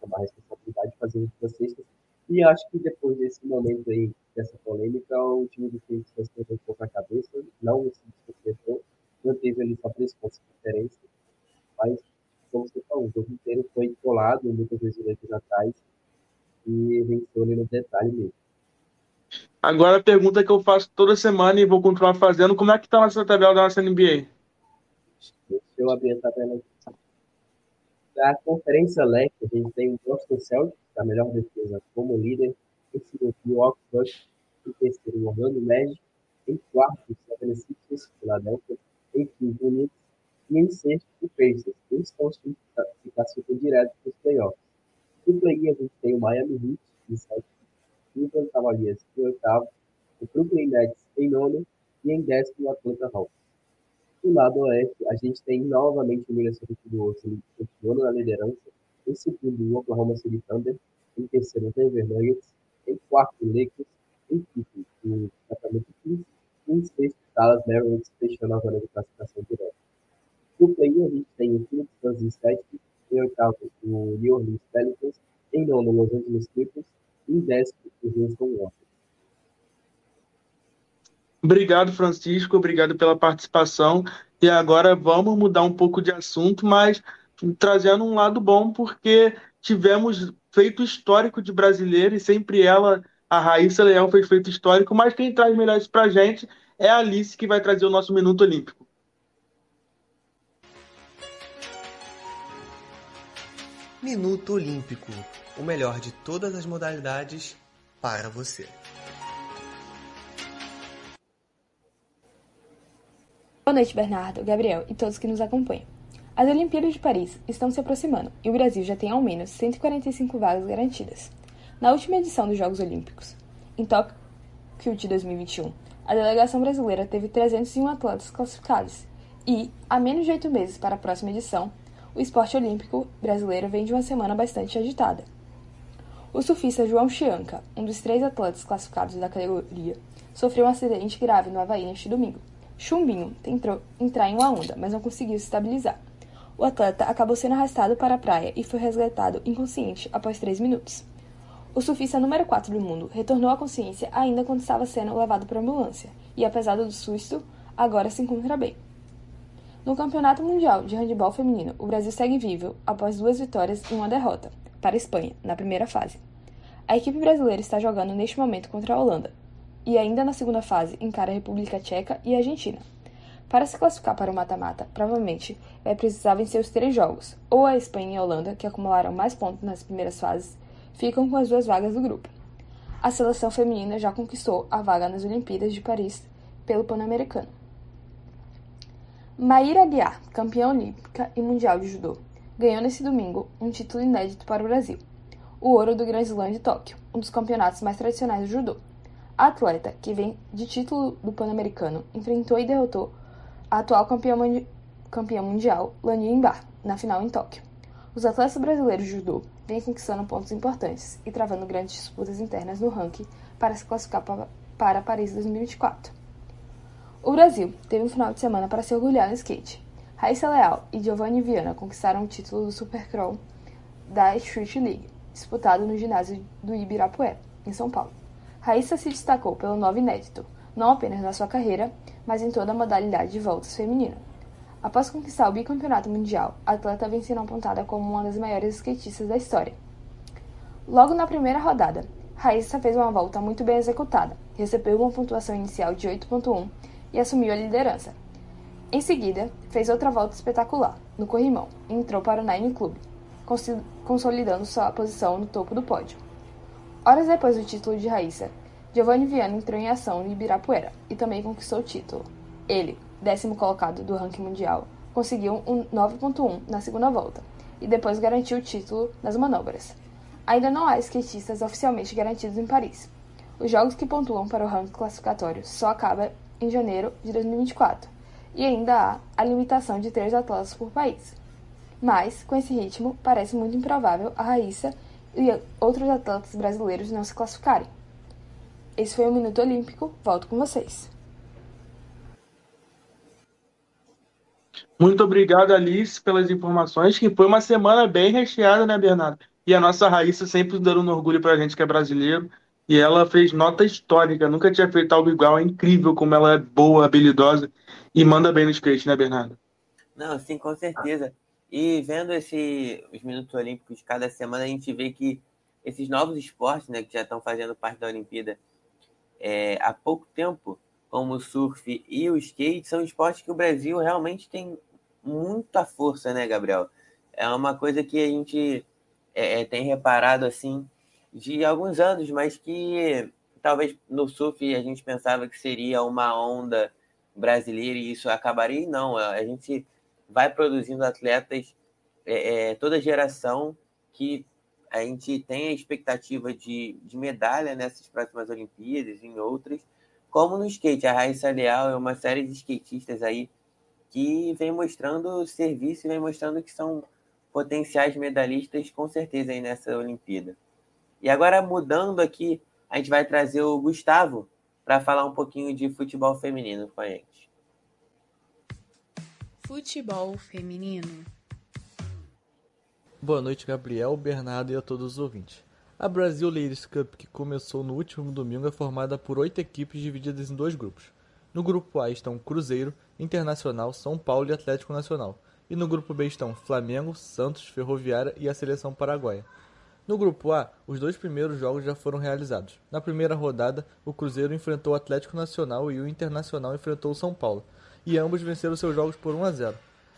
D: tomar a responsabilidade de fazer as cestas. E acho que depois desse momento aí, dessa polêmica, o time do Phoenix vai um pouco a cabeça, não se desconcertou, manteve ali só três pontos de diferença, mas, como você falou, o jogo inteiro foi colado, muitas vezes o atrás, e venceu ali no detalhe mesmo.
A: Agora a pergunta que eu faço toda semana e vou continuar fazendo, como é que tá nossa tabela da nossa NBA?
D: Deixa eu abrir a tabela. Da Conferência Leste, a gente tem o Boston Celtics, a melhor defesa como líder, em segundo, o Milwaukee Bucks, em terceiro, o Orlando Magic, em quarto, o Seven Sixers, Philadelphia, em quinto, o Knicks, e em sexto, o Pacers. Eles estão se classificando direto para os playoffs. No play a gente tem o Miami Heat, em sétimo, Cleveland Cavaliers, em oitavo, o Brooklyn Nets, em nono, e em décimo, o Atlanta Hawks. Do lado oeste, a gente tem novamente o Minnesota Timberwolves continuando na liderança. Em segundo, o Oklahoma City Thunder. Em terceiro, o Denver Nuggets. Em quarto, o Lakers. Em quinto, o Sacramento Kings. E em sexto, Dallas Mavericks, fechando a zona de classificação direta. No play a gente tem o Phoenix Suns em sétimo, em oitavo o New Orleans Pelicans, em nono Los Angeles Clippers em décimo o Houston Rockets.
A: Obrigado, Francisco. Obrigado pela participação. E agora vamos mudar um pouco de assunto, mas trazendo um lado bom, porque tivemos feito histórico de brasileiro e sempre ela, a Raíssa Leão, fez feito histórico. Mas quem traz melhor isso pra gente é a Alice, que vai trazer o nosso Minuto Olímpico.
G: Minuto Olímpico o melhor de todas as modalidades para você.
H: Boa noite, Bernardo, Gabriel e todos que nos acompanham. As Olimpíadas de Paris estão se aproximando e o Brasil já tem ao menos 145 vagas garantidas. Na última edição dos Jogos Olímpicos, em Tóquio de 2021, a delegação brasileira teve 301 atletas classificados e, a menos de oito meses para a próxima edição, o esporte olímpico brasileiro vem de uma semana bastante agitada. O surfista João Chianca, um dos três atletas classificados da categoria, sofreu um acidente grave no Havaí neste domingo. Chumbinho tentou entrar em uma onda, mas não conseguiu se estabilizar. O atleta acabou sendo arrastado para a praia e foi resgatado inconsciente após três minutos. O surfista número 4 do mundo retornou à consciência ainda quando estava sendo levado para a ambulância e, apesar do susto, agora se encontra bem. No Campeonato Mundial de Handebol Feminino, o Brasil segue vivo após duas vitórias e uma derrota para a Espanha na primeira fase. A equipe brasileira está jogando neste momento contra a Holanda, e ainda na segunda fase encara a República Tcheca e a Argentina. Para se classificar para o mata-mata, provavelmente vai precisar vencer os três jogos, ou a Espanha e a Holanda, que acumularam mais pontos nas primeiras fases, ficam com as duas vagas do grupo. A seleção feminina já conquistou a vaga nas Olimpíadas de Paris pelo Pan-Americano. Maíra Aguiar, campeã olímpica e mundial de judô, ganhou nesse domingo um título inédito para o Brasil, o ouro do Grand Slam de Tóquio, um dos campeonatos mais tradicionais do judô. A atleta, que vem de título do Pan-Americano, enfrentou e derrotou a atual campeã, campeã mundial, Lani Imbar, na final em Tóquio. Os atletas brasileiros de judô vêm conquistando pontos importantes e travando grandes disputas internas no ranking para se classificar para Paris 2024. O Brasil teve um final de semana para se orgulhar no skate. Raíssa Leal e Giovanni Viana conquistaram o título do Supercross da Street League, disputado no ginásio do Ibirapuera, em São Paulo. Raíssa se destacou pelo novo inédito, não apenas na sua carreira, mas em toda a modalidade de voltas feminina. Após conquistar o bicampeonato mundial, a atleta vem sendo apontada como uma das maiores skatistas da história. Logo na primeira rodada, Raíssa fez uma volta muito bem executada, recebeu uma pontuação inicial de 8.1 e assumiu a liderança. Em seguida, fez outra volta espetacular, no corrimão, e entrou para o Nine Club, consolidando sua posição no topo do pódio. Horas depois do título de Raíssa, Giovanni Viana entrou em ação no Ibirapuera e também conquistou o título. Ele, décimo colocado do ranking mundial, conseguiu um 9.1 na segunda volta e depois garantiu o título nas manobras. Ainda não há skatistas oficialmente garantidos em Paris. Os jogos que pontuam para o ranking classificatório só acabam em janeiro de 2024 e ainda há a limitação de três atletas por país. Mas, com esse ritmo, parece muito improvável a Raíssa e outros atletas brasileiros não se classificarem. Esse foi o Minuto Olímpico. Volto com vocês.
A: Muito obrigado, Alice, pelas informações, que foi uma semana bem recheada, né, Bernardo? E a nossa Raíssa sempre dando um orgulho pra gente que é brasileiro. E ela fez nota histórica, nunca tinha feito algo igual. É incrível como ela é boa, habilidosa e manda bem no skate, né, Bernardo?
B: Não, sim, com certeza. E vendo esse, os Minutos Olímpicos cada semana, a gente vê que esses novos esportes, né, que já estão fazendo parte da Olimpíada é, há pouco tempo, como o surf e o skate, são esportes que o Brasil realmente tem muita força, né, Gabriel? É uma coisa que a gente é, é tem reparado assim de alguns anos, mas que talvez no surf a gente pensava que seria uma onda brasileira e isso acabaria, não. A gente vai produzindo atletas é, é, toda geração que a gente tem a expectativa de, de medalha nessas próximas Olimpíadas e em outras, como no skate. A Raíssa Leal é uma série de skatistas aí que vem mostrando serviço e vem mostrando que são potenciais medalhistas com certeza aí nessa Olimpíada. E agora mudando aqui, a gente vai trazer o Gustavo para falar um pouquinho de futebol feminino com a gente.
I: Futebol feminino.
J: Boa noite, Gabriel, Bernardo e a todos os ouvintes. A Brasil Ladies Cup, que começou no último domingo, é formada por oito equipes divididas em dois grupos. No grupo A estão Cruzeiro, Internacional, São Paulo e Atlético Nacional. E no grupo B estão Flamengo, Santos, Ferroviária e a Seleção Paraguaia. No grupo A, os dois primeiros jogos já foram realizados. Na primeira rodada, o Cruzeiro enfrentou o Atlético Nacional e o Internacional enfrentou o São Paulo, e ambos venceram seus jogos por 1 a 0.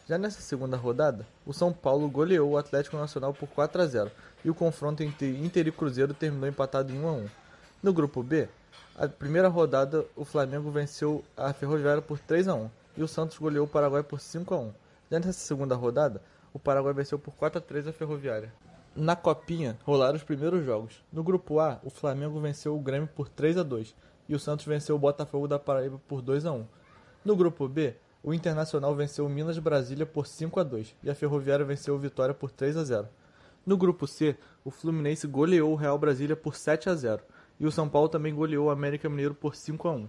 J: Já nessa segunda rodada, o São Paulo goleou o Atlético Nacional por 4 a 0 e o confronto entre Inter e Cruzeiro terminou empatado em 1 a 1. No grupo B, a primeira rodada o Flamengo venceu a Ferroviária por 3 a 1 e o Santos goleou o Paraguai por 5 a 1. Já nessa segunda rodada, o Paraguai venceu por 4 a 3 a Ferroviária. Na Copinha, rolaram os primeiros jogos. No grupo A, o Flamengo venceu o Grêmio por 3 a 2 e o Santos venceu o Botafogo da Paraíba por 2 a 1. No grupo B, o Internacional venceu o Minas Brasília por 5 a 2 e a Ferroviária venceu o Vitória por 3 a 0. No grupo C, o Fluminense goleou o Real Brasília por 7 a 0 e o São Paulo também goleou o América Mineiro por 5 a 1.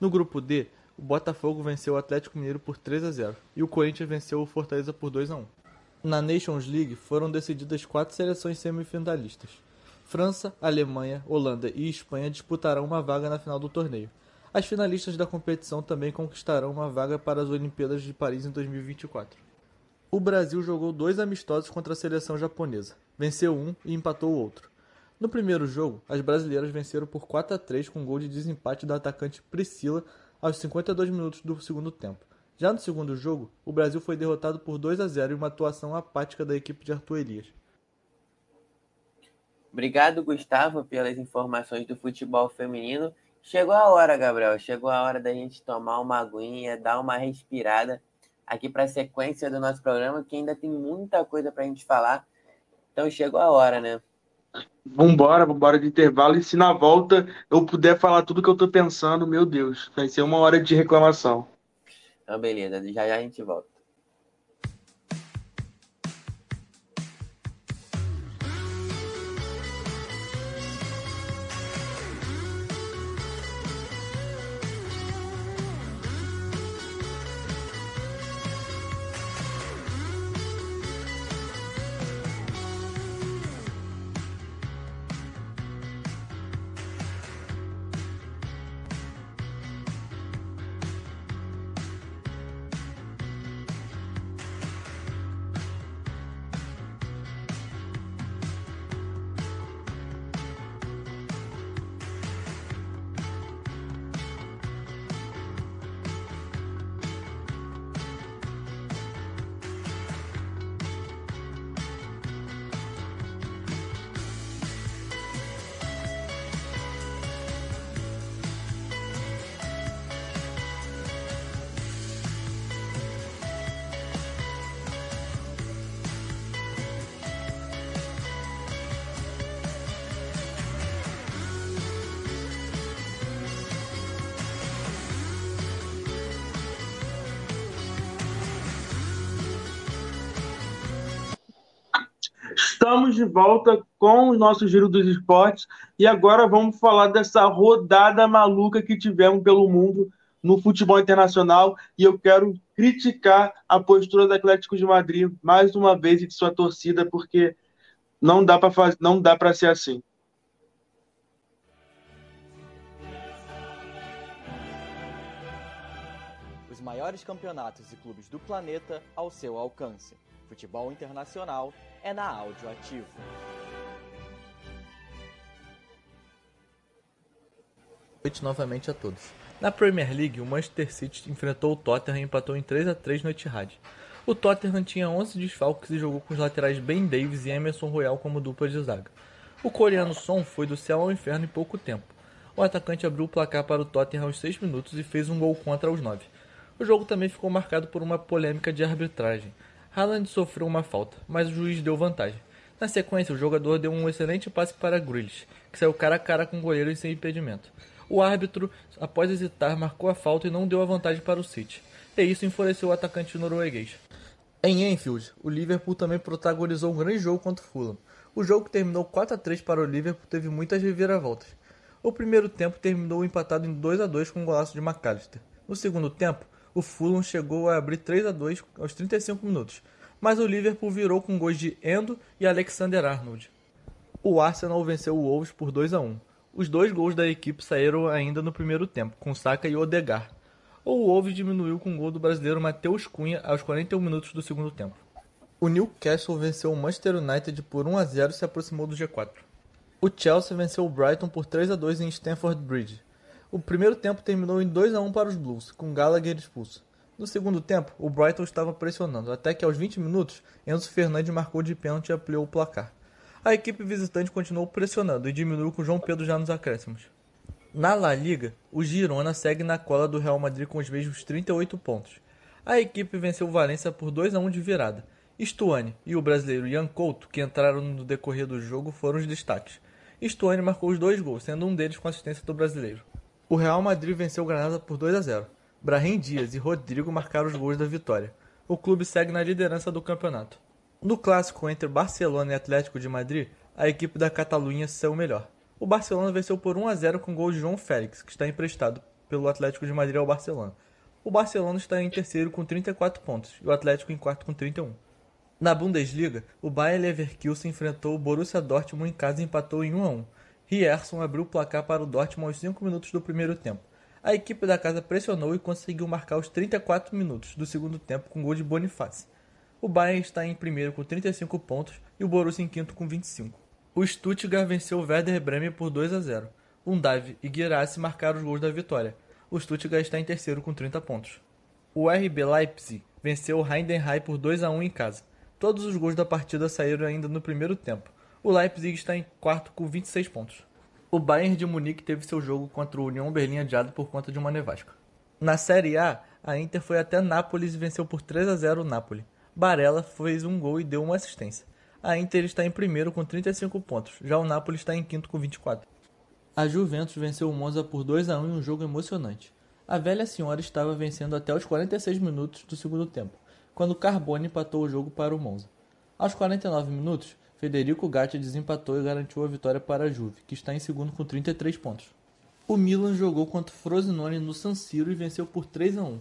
J: No grupo D, o Botafogo venceu o Atlético Mineiro por 3 a 0 e o Corinthians venceu o Fortaleza por 2 a 1. Na Nations League foram decididas quatro seleções semifinalistas. França, Alemanha, Holanda e Espanha disputarão uma vaga na final do torneio. As finalistas da competição também conquistarão uma vaga para as Olimpíadas de Paris em 2024. O Brasil jogou dois amistosos contra a seleção japonesa, venceu um e empatou o outro. No primeiro jogo, as brasileiras venceram por 4 a 3 com gol de desempate da atacante Priscila aos 52 minutos do segundo tempo. Já no segundo jogo, o Brasil foi derrotado por 2 a 0 em uma atuação apática da equipe de Arthur Elias.
B: Obrigado, Gustavo, pelas informações do futebol feminino. Chegou a hora, Gabriel. Chegou a hora da gente tomar uma aguinha, dar uma respirada aqui para a sequência do nosso programa, que ainda tem muita coisa para a gente falar. Então chegou a hora, né?
A: Vambora, vambora de intervalo. E se na volta eu puder falar tudo que eu tô pensando, meu Deus, vai ser uma hora de reclamação.
B: Então, beleza. Já já a gente volta.
A: Estamos de volta com o nosso Giro dos Esportes e agora vamos falar dessa rodada maluca que tivemos pelo mundo no futebol internacional e eu quero criticar a postura do Atlético de Madrid mais uma vez e de sua torcida porque não dá para fazer, não dá para ser assim.
C: Os maiores campeonatos e clubes do planeta ao seu alcance. Futebol internacional é na Áudio Ativo.
J: Noite novamente a todos. Na Premier League, o Manchester City enfrentou o Tottenham e empatou em 3 a 3 no Etihad. O Tottenham tinha 11 desfalques e jogou com os laterais Ben Davis e Emerson Royal como dupla de zaga. O coreano Son foi do céu ao inferno em pouco tempo. O atacante abriu o placar para o Tottenham aos 6 minutos e fez um gol contra aos 9. O jogo também ficou marcado por uma polêmica de arbitragem. Haaland sofreu uma falta, mas o juiz deu vantagem. Na sequência, o jogador deu um excelente passe para Grealish, que saiu cara a cara com o goleiro e sem impedimento. O árbitro, após hesitar, marcou a falta e não deu a vantagem para o City. E isso enfureceu o atacante norueguês. Em Enfield, o Liverpool também protagonizou um grande jogo contra o Fulham. O jogo que terminou 4 a 3 para o Liverpool teve muitas reviravoltas. O primeiro tempo terminou empatado em 2 a 2 com o um golaço de McAllister. No segundo tempo, o Fulham chegou a abrir 3 a 2 aos 35 minutos, mas o Liverpool virou com gols de Endo e Alexander Arnold. O Arsenal venceu o Wolves por 2 a 1. Os dois gols da equipe saíram ainda no primeiro tempo, com Saka e Odegar. O Wolves diminuiu com o gol do brasileiro Matheus Cunha aos 41 minutos do segundo tempo. O Newcastle venceu o Manchester United por 1 a 0 e se aproximou do G4. O Chelsea venceu o Brighton por 3 a 2 em Stamford Bridge. O primeiro tempo terminou em 2 a 1 para os Blues, com Gallagher expulso. No segundo tempo, o Brighton estava pressionando, até que aos 20 minutos, Enzo Fernandes marcou de pênalti e ampliou o placar. A equipe visitante continuou pressionando e diminuiu com João Pedro já nos acréscimos. Na La Liga, o Girona segue na cola do Real Madrid com os mesmos 38 pontos. A equipe venceu o Valência por 2 a 1 de virada. Stuane e o brasileiro Ian Couto, que entraram no decorrer do jogo, foram os destaques. Stuane marcou os dois gols, sendo um deles com assistência do brasileiro. O Real Madrid venceu o Granada por 2 a 0. Brahim Dias e Rodrigo marcaram os gols da vitória. O clube segue na liderança do campeonato. No clássico entre Barcelona e Atlético de Madrid, a equipe da Catalunha saiu melhor. O Barcelona venceu por 1 a 0 com gol de João Félix, que está emprestado pelo Atlético de Madrid ao Barcelona. O Barcelona está em terceiro com 34 pontos e o Atlético em quarto com 31. Na Bundesliga, o Bayer Leverkusen enfrentou o Borussia Dortmund em casa e empatou em 1 a 1. Rierson abriu o placar para o Dortmund aos 5 minutos do primeiro tempo. A equipe da casa pressionou e conseguiu marcar os 34 minutos do segundo tempo com gol de Boniface. O Bayern está em primeiro com 35 pontos e o Borussia em quinto com 25. O Stuttgart venceu o Werder Bremen por 2 a 0. Undav e Guirassi marcaram os gols da vitória. O Stuttgart está em terceiro com 30 pontos. O RB Leipzig venceu o Heidenheim por 2 a 1 em casa. Todos os gols da partida saíram ainda no primeiro tempo. O Leipzig está em quarto com 26 pontos. O Bayern de Munique teve seu jogo contra o União Berlim adiado por conta de uma nevasca. Na Série A, a Inter foi até Nápoles e venceu por 3 a 0 o Napoli. Barella fez um gol e deu uma assistência. A Inter está em primeiro com 35 pontos, já o Napoli está em quinto com 24. A Juventus venceu o Monza por 2 a 1 em um jogo emocionante. A velha senhora estava vencendo até os 46 minutos do segundo tempo, quando Carbone empatou o jogo para o Monza. Aos 49 minutos, Federico Gatti desempatou e garantiu a vitória para a Juve, que está em segundo com 33 pontos. O Milan jogou contra o Frosinone no San Siro e venceu por 3 a 1.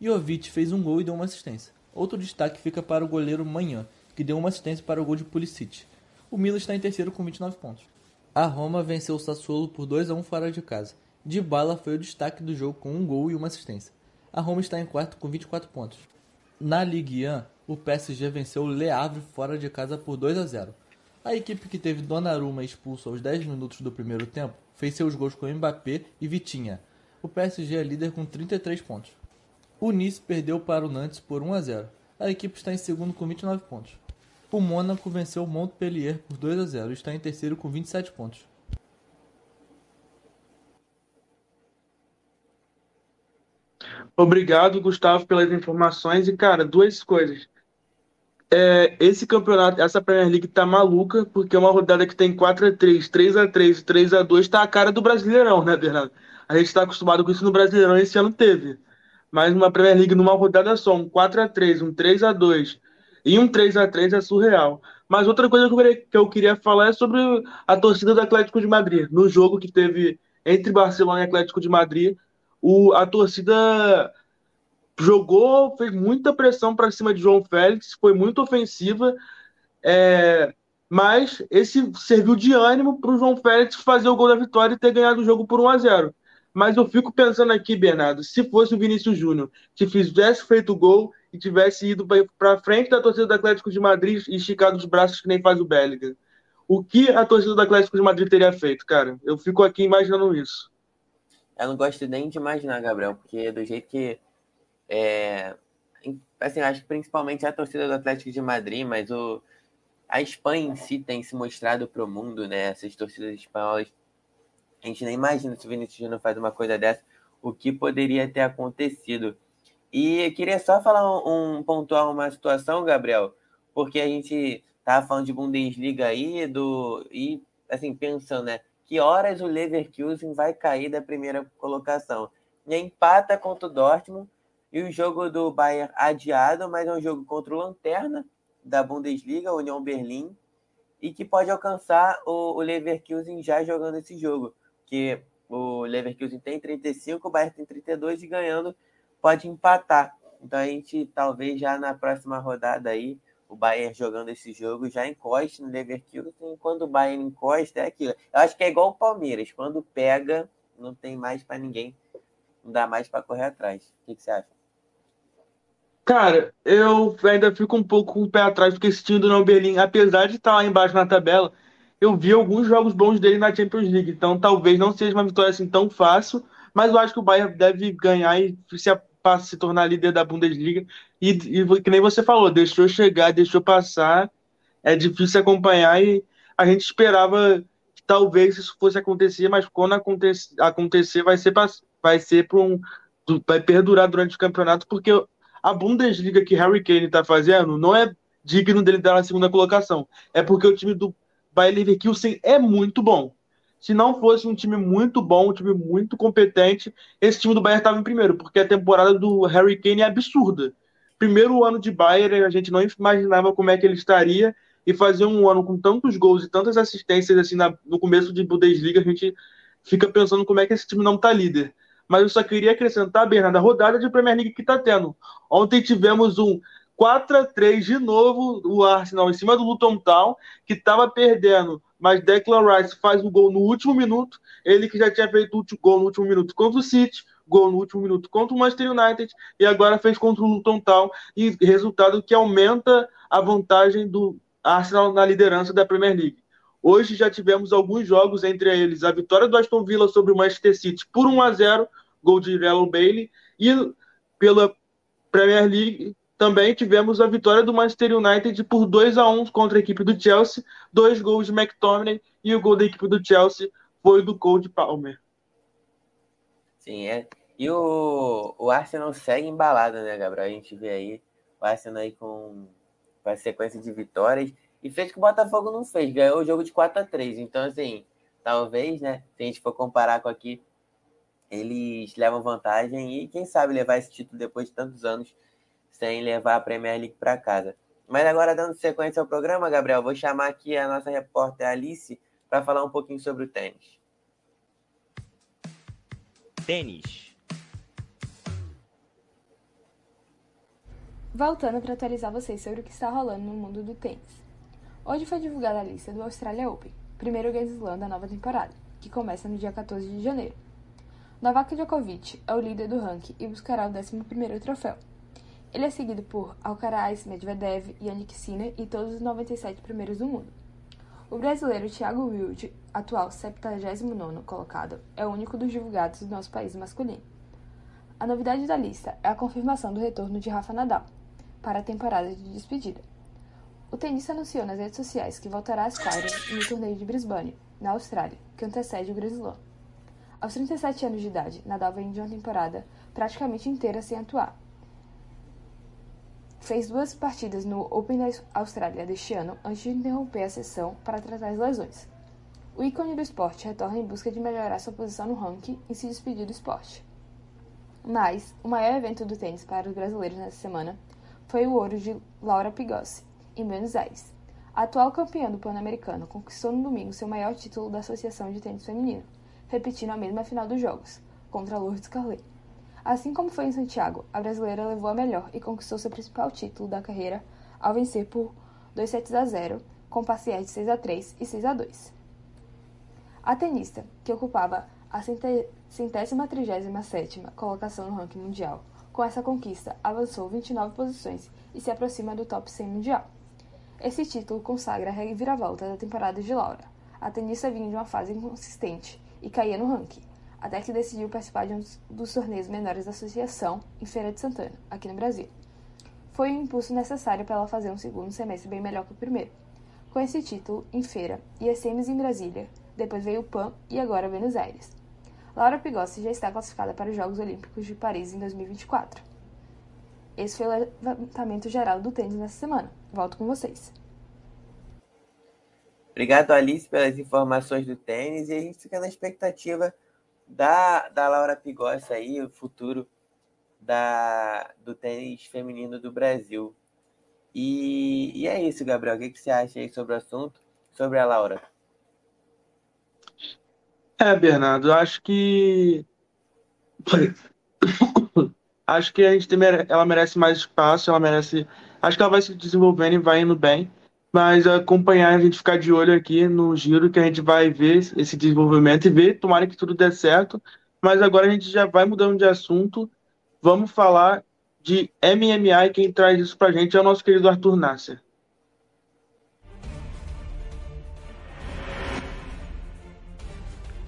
J: Jovic fez um gol e deu uma assistência. Outro destaque fica para o goleiro Manhã, que deu uma assistência para o gol de Pulisic. O Milan está em terceiro com 29 pontos. A Roma venceu o Sassuolo por 2 a 1 fora de casa. Dybala foi o destaque do jogo com um gol e uma assistência. A Roma está em quarto com 24 pontos. Na Ligue 1, o PSG venceu o Le Havre fora de casa por 2 a 0. A equipe que teve Donnarumma expulso aos 10 minutos do primeiro tempo fez seus gols com Mbappé e Vitinha. O PSG é líder com 33 pontos. O Nice perdeu para o Nantes por 1 a 0. A equipe está em segundo com 29 pontos. O Mônaco venceu o Montpellier por 2 a 0 e está em terceiro com 27 pontos.
A: Obrigado, Gustavo, pelas informações. E, cara, duas coisas. É, esse campeonato, essa Premier League tá maluca, porque é uma rodada que tem 4x3, 3x3 e 3x2, tá a cara do Brasileirão, né, Bernardo? A gente tá acostumado com isso no Brasileirão, esse ano teve. Mas uma Premier League numa rodada só, um 4x3, um 3x2 e um 3x3 é surreal. Mas outra coisa que eu queria falar é sobre a torcida do Atlético de Madrid. No jogo que teve entre Barcelona e Atlético de Madrid, o, a torcida jogou, fez muita pressão para cima de João Félix, foi muito ofensiva, é, mas esse serviu de ânimo para o João Félix fazer o gol da vitória e ter ganhado o jogo por 1 a 0 Mas eu fico pensando aqui, Bernardo, se fosse o Vinícius Júnior que fizesse feito o gol e tivesse ido para frente da torcida do Atlético de Madrid e esticado os braços que nem faz o Bellingham, o que a torcida do Atlético de Madrid teria feito, cara? Eu fico aqui imaginando isso.
B: Eu não gosto nem de imaginar, Gabriel, porque do jeito que é, assim, acho que principalmente a torcida do Atlético de Madrid, mas o, a Espanha em si tem se mostrado para o mundo, né? Essas torcidas espanholas. A gente nem imagina se o Vinícius Júnior faz uma coisa dessa, o que poderia ter acontecido. E queria só falar um, um pontuar uma situação, Gabriel, porque a gente tava falando de Bundesliga aí, do, e assim, pensando, né? Que horas o Leverkusen vai cair da primeira colocação? E empata contra o Dortmund e o jogo do Bayern adiado, mas é um jogo contra o Lanterna da Bundesliga, União Berlim, e que pode alcançar o, o Leverkusen já jogando esse jogo, que o Leverkusen tem 35, o Bayern tem 32 e ganhando pode empatar. Então a gente talvez já na próxima rodada aí, o Bayern jogando esse jogo já encoste no Leverkusen. Quando o Bayern encosta, é aquilo. Eu acho que é igual o Palmeiras. Quando pega, não tem mais para ninguém. Não dá mais para correr atrás. O que, que você acha?
A: Cara, eu ainda fico um pouco com o pé atrás, porque esse time do Berlim, apesar de estar lá embaixo na tabela, eu vi alguns jogos bons dele na Champions League. Então talvez não seja uma vitória assim tão fácil, mas eu acho que o Bayern deve ganhar e se, se tornar líder da Bundesliga. E, e que nem você falou, deixou chegar, deixou passar. É difícil acompanhar e a gente esperava que talvez isso fosse acontecer, mas quando acontecer, acontecer vai ser vai ser para um vai perdurar durante o campeonato, porque a Bundesliga que Harry Kane está fazendo não é digno dele dar na segunda colocação. É porque o time do Bayer Leverkusen é muito bom. Se não fosse um time muito bom, um time muito competente, esse time do Bayern estava em primeiro, porque a temporada do Harry Kane é absurda. Primeiro ano de Bayern, a gente não imaginava como é que ele estaria, e fazer um ano com tantos gols e tantas assistências assim na, no começo de Bundesliga, a gente fica pensando como é que esse time não está líder mas eu só queria acrescentar, Bernardo, a rodada de Premier League que está tendo. Ontem tivemos um 4 a 3 de novo, o Arsenal em cima do Luton Town, que estava perdendo, mas Declan Rice faz o um gol no último minuto, ele que já tinha feito o gol no último minuto contra o City, gol no último minuto contra o Manchester United e agora fez contra o Luton Town, e resultado que aumenta a vantagem do Arsenal na liderança da Premier League. Hoje já tivemos alguns jogos, entre eles a vitória do Aston Villa sobre o Manchester City por 1 a 0 gol de Relon Bailey, e pela Premier League também tivemos a vitória do Manchester United por 2 a 1 contra a equipe do Chelsea, dois gols de McTominay e o gol da equipe do Chelsea foi do Cole Palmer.
B: Sim, é. E o, o Arsenal segue embalado, né, Gabriel? A gente vê aí o Arsenal aí com, com a sequência de vitórias e fez que o Botafogo não fez, ganhou o jogo de 4 a 3 Então, assim, talvez, né? Se a gente for comparar com aqui, eles levam vantagem e quem sabe levar esse título depois de tantos anos sem levar a Premier League para casa. Mas agora, dando sequência ao programa, Gabriel, vou chamar aqui a nossa repórter Alice para falar um pouquinho sobre o tênis.
C: Tênis.
H: Voltando para atualizar vocês sobre o que está rolando no mundo do tênis. Hoje foi divulgada a lista do Australia Open, primeiro Grand Slam da nova temporada, que começa no dia 14 de janeiro. Novak Djokovic é o líder do ranking e buscará o 11º troféu. Ele é seguido por Alcaraz, Medvedev, Yannick Sinner e todos os 97 primeiros do mundo. O brasileiro Thiago Wilde, atual 79º colocado, é o único dos divulgados do nosso país masculino. A novidade da lista é a confirmação do retorno de Rafa Nadal para a temporada de despedida. O tenista anunciou nas redes sociais que voltará às quadras no torneio de Brisbane, na Austrália, que antecede o Grand Slam. Aos 37 anos de idade, Nadal vem de uma temporada praticamente inteira sem atuar. Fez duas partidas no Open da Austrália deste ano antes de interromper a sessão para tratar as lesões. O ícone do esporte retorna em busca de melhorar sua posição no ranking e se despedir do esporte. Mas, o maior evento do tênis para os brasileiros nessa semana foi o ouro de Laura Pigossi, em Buenos Aires. A atual campeã do Pan-Americano conquistou no domingo seu maior título da Associação de Tênis Feminino, repetindo a mesma final dos Jogos, contra Lourdes Carlet. Assim como foi em Santiago, a brasileira levou a melhor e conquistou seu principal título da carreira ao vencer por 2 sets a 0, com parciais de 6 a 3 e 6 a 2. A tenista, que ocupava a centésima trigésima sétima colocação no ranking mundial, com essa conquista avançou 29 posições e se aproxima do top 100 mundial. Esse título consagra a reviravolta da temporada de Laura. A tenista vinha de uma fase inconsistente e caía no ranking, até que decidiu participar de um dos torneios menores da associação em Feira de Santana, aqui no Brasil. Foi o impulso necessário para ela fazer um segundo semestre bem melhor que o primeiro. Com esse título, em Feira, e as semis em Brasília, depois veio o PAN e agora Buenos Aires. Laura Pigossi já está classificada para os Jogos Olímpicos de Paris em 2024. Esse foi o levantamento geral do tênis nessa semana. Volto com vocês.
B: Obrigado, Alice, pelas informações do tênis. E a gente fica na expectativa da, da Laura Pigossi aí, o futuro da, do tênis feminino do Brasil. E, e é isso, Gabriel. O que, que você acha aí sobre o assunto? Sobre a Laura?
A: É, Bernardo, acho que Acho que a gente tem, ela merece mais espaço, ela merece. Acho que ela vai se desenvolvendo e vai indo bem. Mas acompanhar, a gente ficar de olho aqui no giro, que a gente vai ver esse desenvolvimento e ver, tomara que tudo dê certo. Mas agora a gente já vai mudando de assunto. Vamos falar de MMA e quem traz isso pra gente é o nosso querido Arthur Nasser.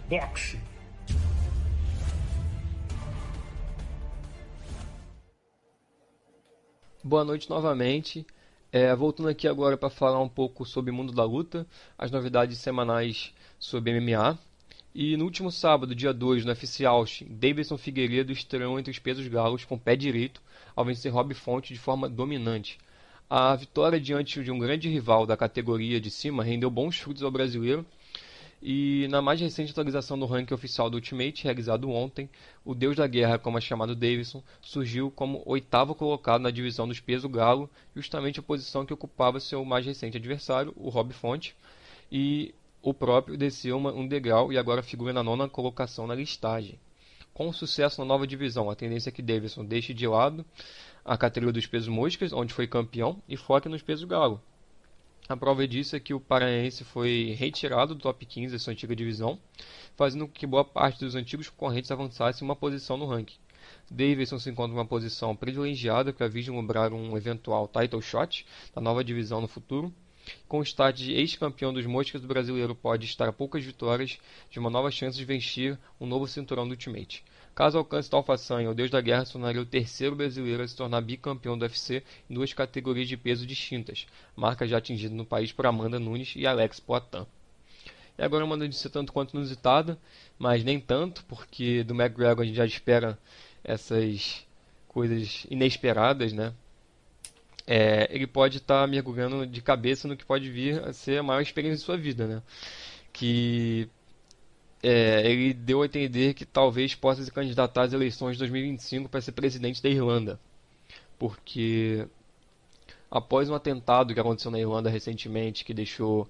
K: Boxe.
E: Boa noite novamente. É, voltando aqui agora para falar um pouco sobre o mundo da luta, as novidades semanais sobre MMA. E no último sábado, dia 2, no FC Austin, Davidson Figueiredo estreou entre os pesos galos com pé direito ao vencer Rob Fonte de forma dominante. A vitória diante de um grande rival da categoria de cima rendeu bons frutos ao brasileiro e na mais recente atualização do ranking oficial do Ultimate, realizado ontem, o Deus da Guerra, como é chamado Davidson, surgiu como oitavo colocado na divisão dos peso galo, justamente a posição que ocupava seu mais recente adversário, o Rob Fonte, e o próprio desceu um degrau e agora figura na nona colocação na listagem. Com sucesso na nova divisão, a tendência é que Davidson deixe de lado a categoria dos pesos moscas, onde foi campeão, e foque nos pesos galo, a prova disso é que o Paraense foi retirado do top 15 da sua antiga divisão, fazendo com que boa parte dos antigos concorrentes avançasse uma posição no ranking. Davidson se encontra em uma posição privilegiada para vislumbrar um eventual title shot da nova divisão no futuro. Com o status de ex-campeão dos moscas do brasileiro, pode estar a poucas vitórias de uma nova chance de vencer um novo cinturão do Ultimate. Caso alcance tal façanha, o Deus da Guerra se tornaria o terceiro brasileiro a se tornar bicampeão do UFC em duas categorias de peso distintas, marca já atingida no país por Amanda Nunes e Alex Poitin. E agora uma notícia tanto quanto inusitada, mas nem tanto, porque do McGregor a gente já espera essas coisas inesperadas, né? É, ele pode estar tá mergulhando de cabeça no que pode vir a ser a maior experiência de sua vida, né? Que é, ele deu a entender que talvez possa se candidatar às eleições de 2025 para ser presidente da Irlanda. Porque após um atentado que aconteceu na Irlanda recentemente, que deixou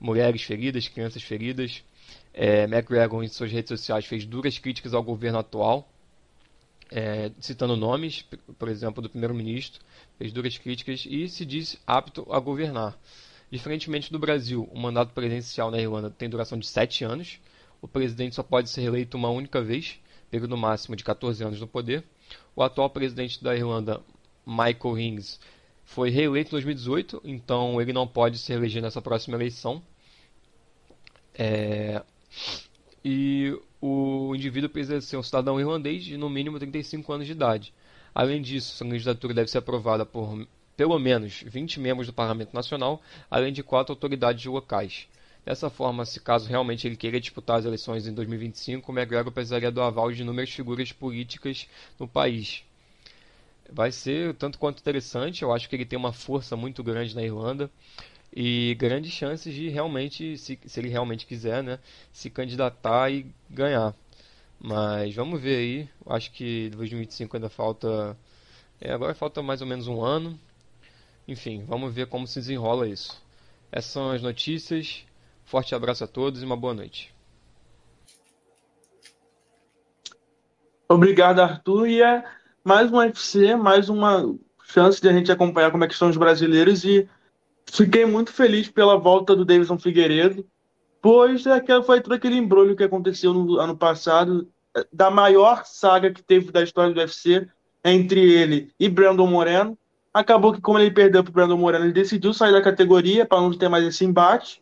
E: mulheres feridas, crianças feridas, é, McGregor em suas redes sociais fez duras críticas ao governo atual, é, citando nomes, por exemplo, do primeiro-ministro, fez duras críticas e se diz apto a governar. Diferentemente do Brasil, o mandato presidencial na Irlanda tem duração de 7 anos, o presidente só pode ser eleito uma única vez, período máximo de 14 anos no poder. O atual presidente da Irlanda, Michael Hings, foi reeleito em 2018, então ele não pode se eleger nessa próxima eleição. É... E o indivíduo precisa ser um cidadão irlandês de no mínimo 35 anos de idade. Além disso, sua candidatura deve ser aprovada por pelo menos 20 membros do Parlamento Nacional, além de quatro autoridades locais. Dessa forma, se caso realmente ele queira disputar as eleições em 2025, o McGregor precisaria do aval de inúmeras figuras políticas no país. Vai ser tanto quanto interessante, eu acho que ele tem uma força muito grande na Irlanda e grandes chances de realmente, se, se ele realmente quiser, né, se candidatar e ganhar. Mas vamos ver aí, acho que 2025 ainda falta. É, agora falta mais ou menos um ano. Enfim, vamos ver como se desenrola isso. Essas são as notícias. Forte abraço a todos e uma boa noite.
A: Obrigado, Arthur. E é mais um UFC, mais uma chance de a gente acompanhar como é que estão os brasileiros e fiquei muito feliz pela volta do Davidson Figueiredo, pois é foi todo aquele embrulho que aconteceu no ano passado, da maior saga que teve da história do UFC entre ele e Brandon Moreno. Acabou que, como ele perdeu para Brandon Moreno, ele decidiu sair da categoria para não ter mais esse embate.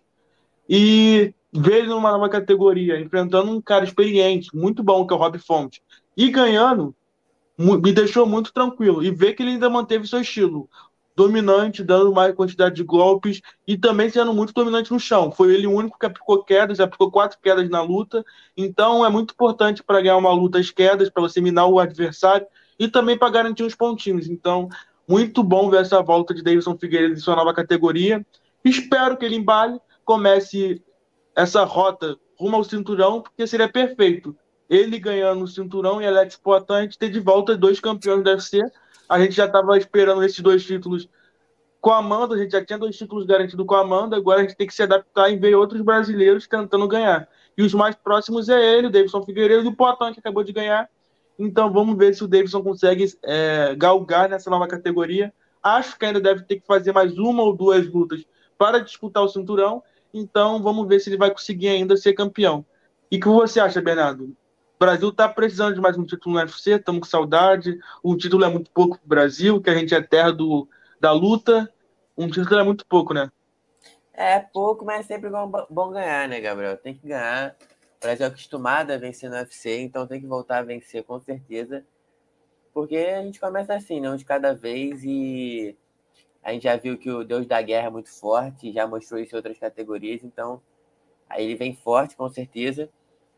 A: E ver ele numa nova categoria, enfrentando um cara experiente, muito bom, que é o Rob Fonte, e ganhando, me deixou muito tranquilo. E ver que ele ainda manteve seu estilo dominante, dando mais quantidade de golpes e também sendo muito dominante no chão. Foi ele o único que aplicou quedas, aplicou quatro quedas na luta. Então é muito importante para ganhar uma luta as quedas, para você minar o adversário e também para garantir os pontinhos. Então, muito bom ver essa volta de Davidson Figueiredo em sua nova categoria. Espero que ele embale comece essa rota rumo ao cinturão, porque seria perfeito. Ele ganhando o cinturão e Alex Poitin, a gente ter de volta dois campeões do UFC. A gente já estava esperando esses dois títulos com a Amanda, a gente já tinha dois títulos garantidos com a Amanda, agora a gente tem que se adaptar e ver outros brasileiros tentando ganhar. E os mais próximos é ele, o Davidson Figueiredo e o Poitin, que acabou de ganhar. Então vamos ver se o Davidson consegue é, galgar nessa nova categoria. Acho que ainda deve ter que fazer mais uma ou duas lutas para disputar o cinturão. Então vamos ver se ele vai conseguir ainda ser campeão. E o que você acha, Bernardo? O Brasil está precisando de mais um título no UFC, estamos com saudade. Um título é muito pouco para o Brasil, que a gente é terra do, da luta. Um título é muito pouco, né?
B: É pouco, mas é sempre bom, bom ganhar, né, Gabriel? Tem que ganhar. O Brasil é acostumado a vencer no UFC, então tem que voltar a vencer com certeza. Porque a gente começa assim, não de cada vez, e a gente já viu que o Deus da Guerra é muito forte, já mostrou isso em outras categorias, então aí ele vem forte com certeza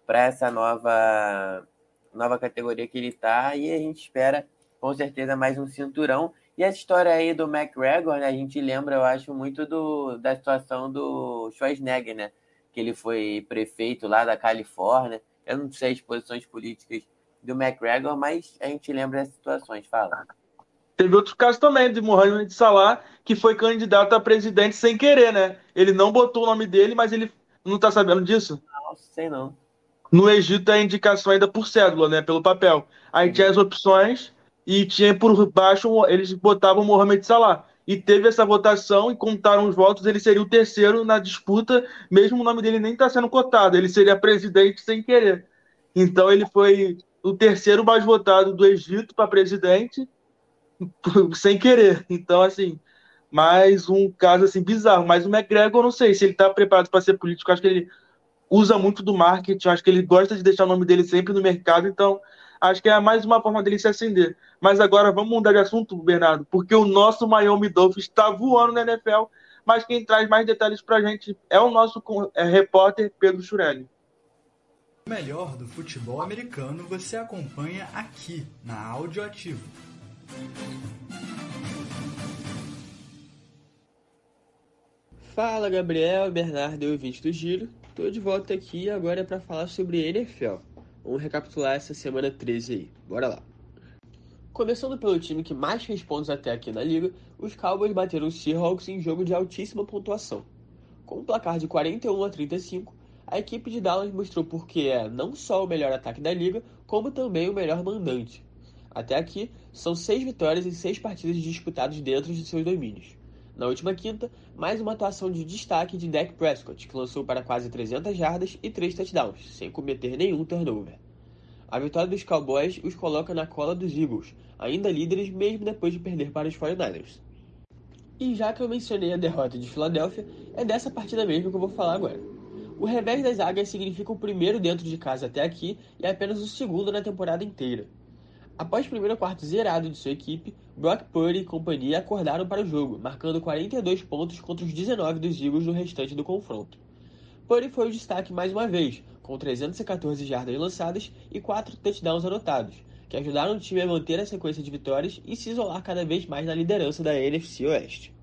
B: para essa nova nova categoria que ele está e a gente espera com certeza mais um cinturão. E essa história aí do McGregor, né, a gente lembra, eu acho, muito do, da situação do Schwarzenegger, né? que ele foi prefeito lá da Califórnia. Eu não sei as posições políticas do McGregor, mas a gente lembra das situações. Fala.
A: Teve outro caso também de Mohamed Salah, que foi candidato a presidente sem querer, né? Ele não botou o nome dele, mas ele não tá sabendo disso?
B: Não, sei não.
A: No Egito é indicação ainda por cédula, né? Pelo papel. Aí tinha as opções e tinha por baixo, eles botavam Mohamed Salah e teve essa votação e contaram os votos, ele seria o terceiro na disputa, mesmo o nome dele nem está sendo cotado, ele seria presidente sem querer. Então ele foi o terceiro mais votado do Egito para presidente sem querer. Então assim, mais um caso assim bizarro. Mas o McGregor, eu não sei se ele está preparado para ser político. Acho que ele usa muito do marketing. Acho que ele gosta de deixar o nome dele sempre no mercado. Então Acho que é mais uma forma dele se acender. Mas agora vamos mudar de assunto, Bernardo, porque o nosso Miami Dolphins está voando na NFL, mas quem traz mais detalhes para a gente é o nosso é, repórter Pedro Churelli.
K: O melhor do futebol americano você acompanha aqui na Áudio Ativo.
F: Fala Gabriel, Bernardo e ouvinte do Giro. Estou de volta aqui agora para falar sobre NFL. Vamos recapitular essa semana 13 aí. Bora lá. Começando pelo time que mais fez pontos até aqui na liga, os Cowboys bateram os Seahawks em jogo de altíssima pontuação. Com um placar de 41 a 35, a equipe de Dallas mostrou porque é não só o melhor ataque da liga, como também o melhor mandante. Até aqui, são seis vitórias em seis partidas disputadas dentro de seus domínios. Na última quinta, mais uma atuação de destaque de Dak Prescott, que lançou para quase 300 jardas e 3 touchdowns, sem cometer nenhum turnover. A vitória dos Cowboys os coloca na cola dos Eagles, ainda líderes mesmo depois de perder para os 49ers. E já que eu mencionei a derrota de Filadélfia, é dessa partida mesmo que eu vou falar agora. O revés das águias significa o primeiro dentro de casa até aqui e apenas o segundo na temporada inteira. Após o primeiro quarto zerado de sua equipe, Brock Purdy e companhia acordaram para o jogo, marcando 42 pontos contra os 19 dos Eagles no restante do confronto. Purdy foi o destaque mais uma vez, com 314 jardas lançadas e 4 touchdowns anotados, que ajudaram o time a manter a sequência de vitórias e se isolar cada vez mais na liderança da NFC Oeste.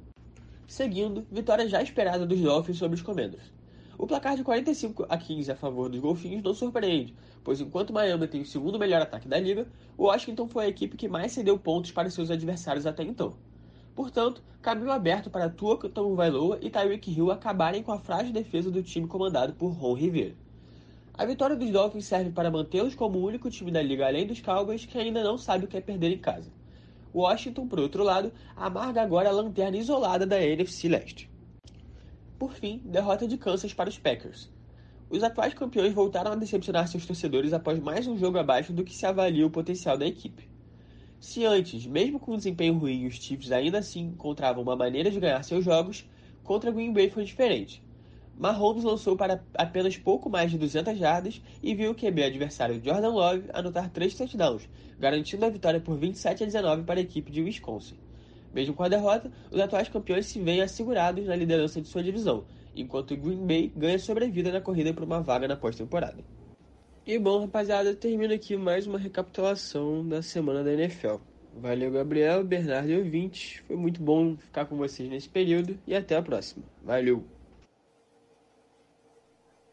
F: Seguindo, vitória já esperada dos Dolphins sobre os Commanders. O placar de 45 a 15 a favor dos Golfinhos não surpreende, pois enquanto Miami tem o segundo melhor ataque da liga, o Washington foi a equipe que mais cedeu pontos para seus adversários até então. Portanto, caminho aberto para Tua Tagovailoa e Tyreek Hill acabarem com a frágil defesa do time comandado por Ron Rivera. A vitória dos Dolphins serve para mantê-los como o único time da liga além dos Cowboys que ainda não sabe o que é perder em casa. Washington, por outro lado, amarga agora a lanterna isolada da NFC Leste. Por fim, derrota de Kansas para os Packers. Os atuais campeões voltaram a decepcionar seus torcedores após mais um jogo abaixo do que se avalia o potencial da equipe. Se antes, mesmo com um desempenho ruim, os Chiefs ainda assim encontravam uma maneira de ganhar seus jogos, contra Green Bay foi diferente. Mahomes lançou para apenas pouco mais de 200 jardas e viu o QB adversário Jordan Love anotar três touchdowns, garantindo a vitória por 27 a 19 para a equipe de Wisconsin. Mesmo com a derrota, os atuais campeões se veem assegurados na liderança de sua divisão, enquanto Green Bay ganha sobrevida na corrida por uma vaga na pós-temporada. E bom, rapaziada, termino aqui mais uma recapitulação da semana da NFL. Valeu, Gabriel, Bernardo e ouvintes. Foi muito bom ficar com vocês nesse período e até a próxima. Valeu!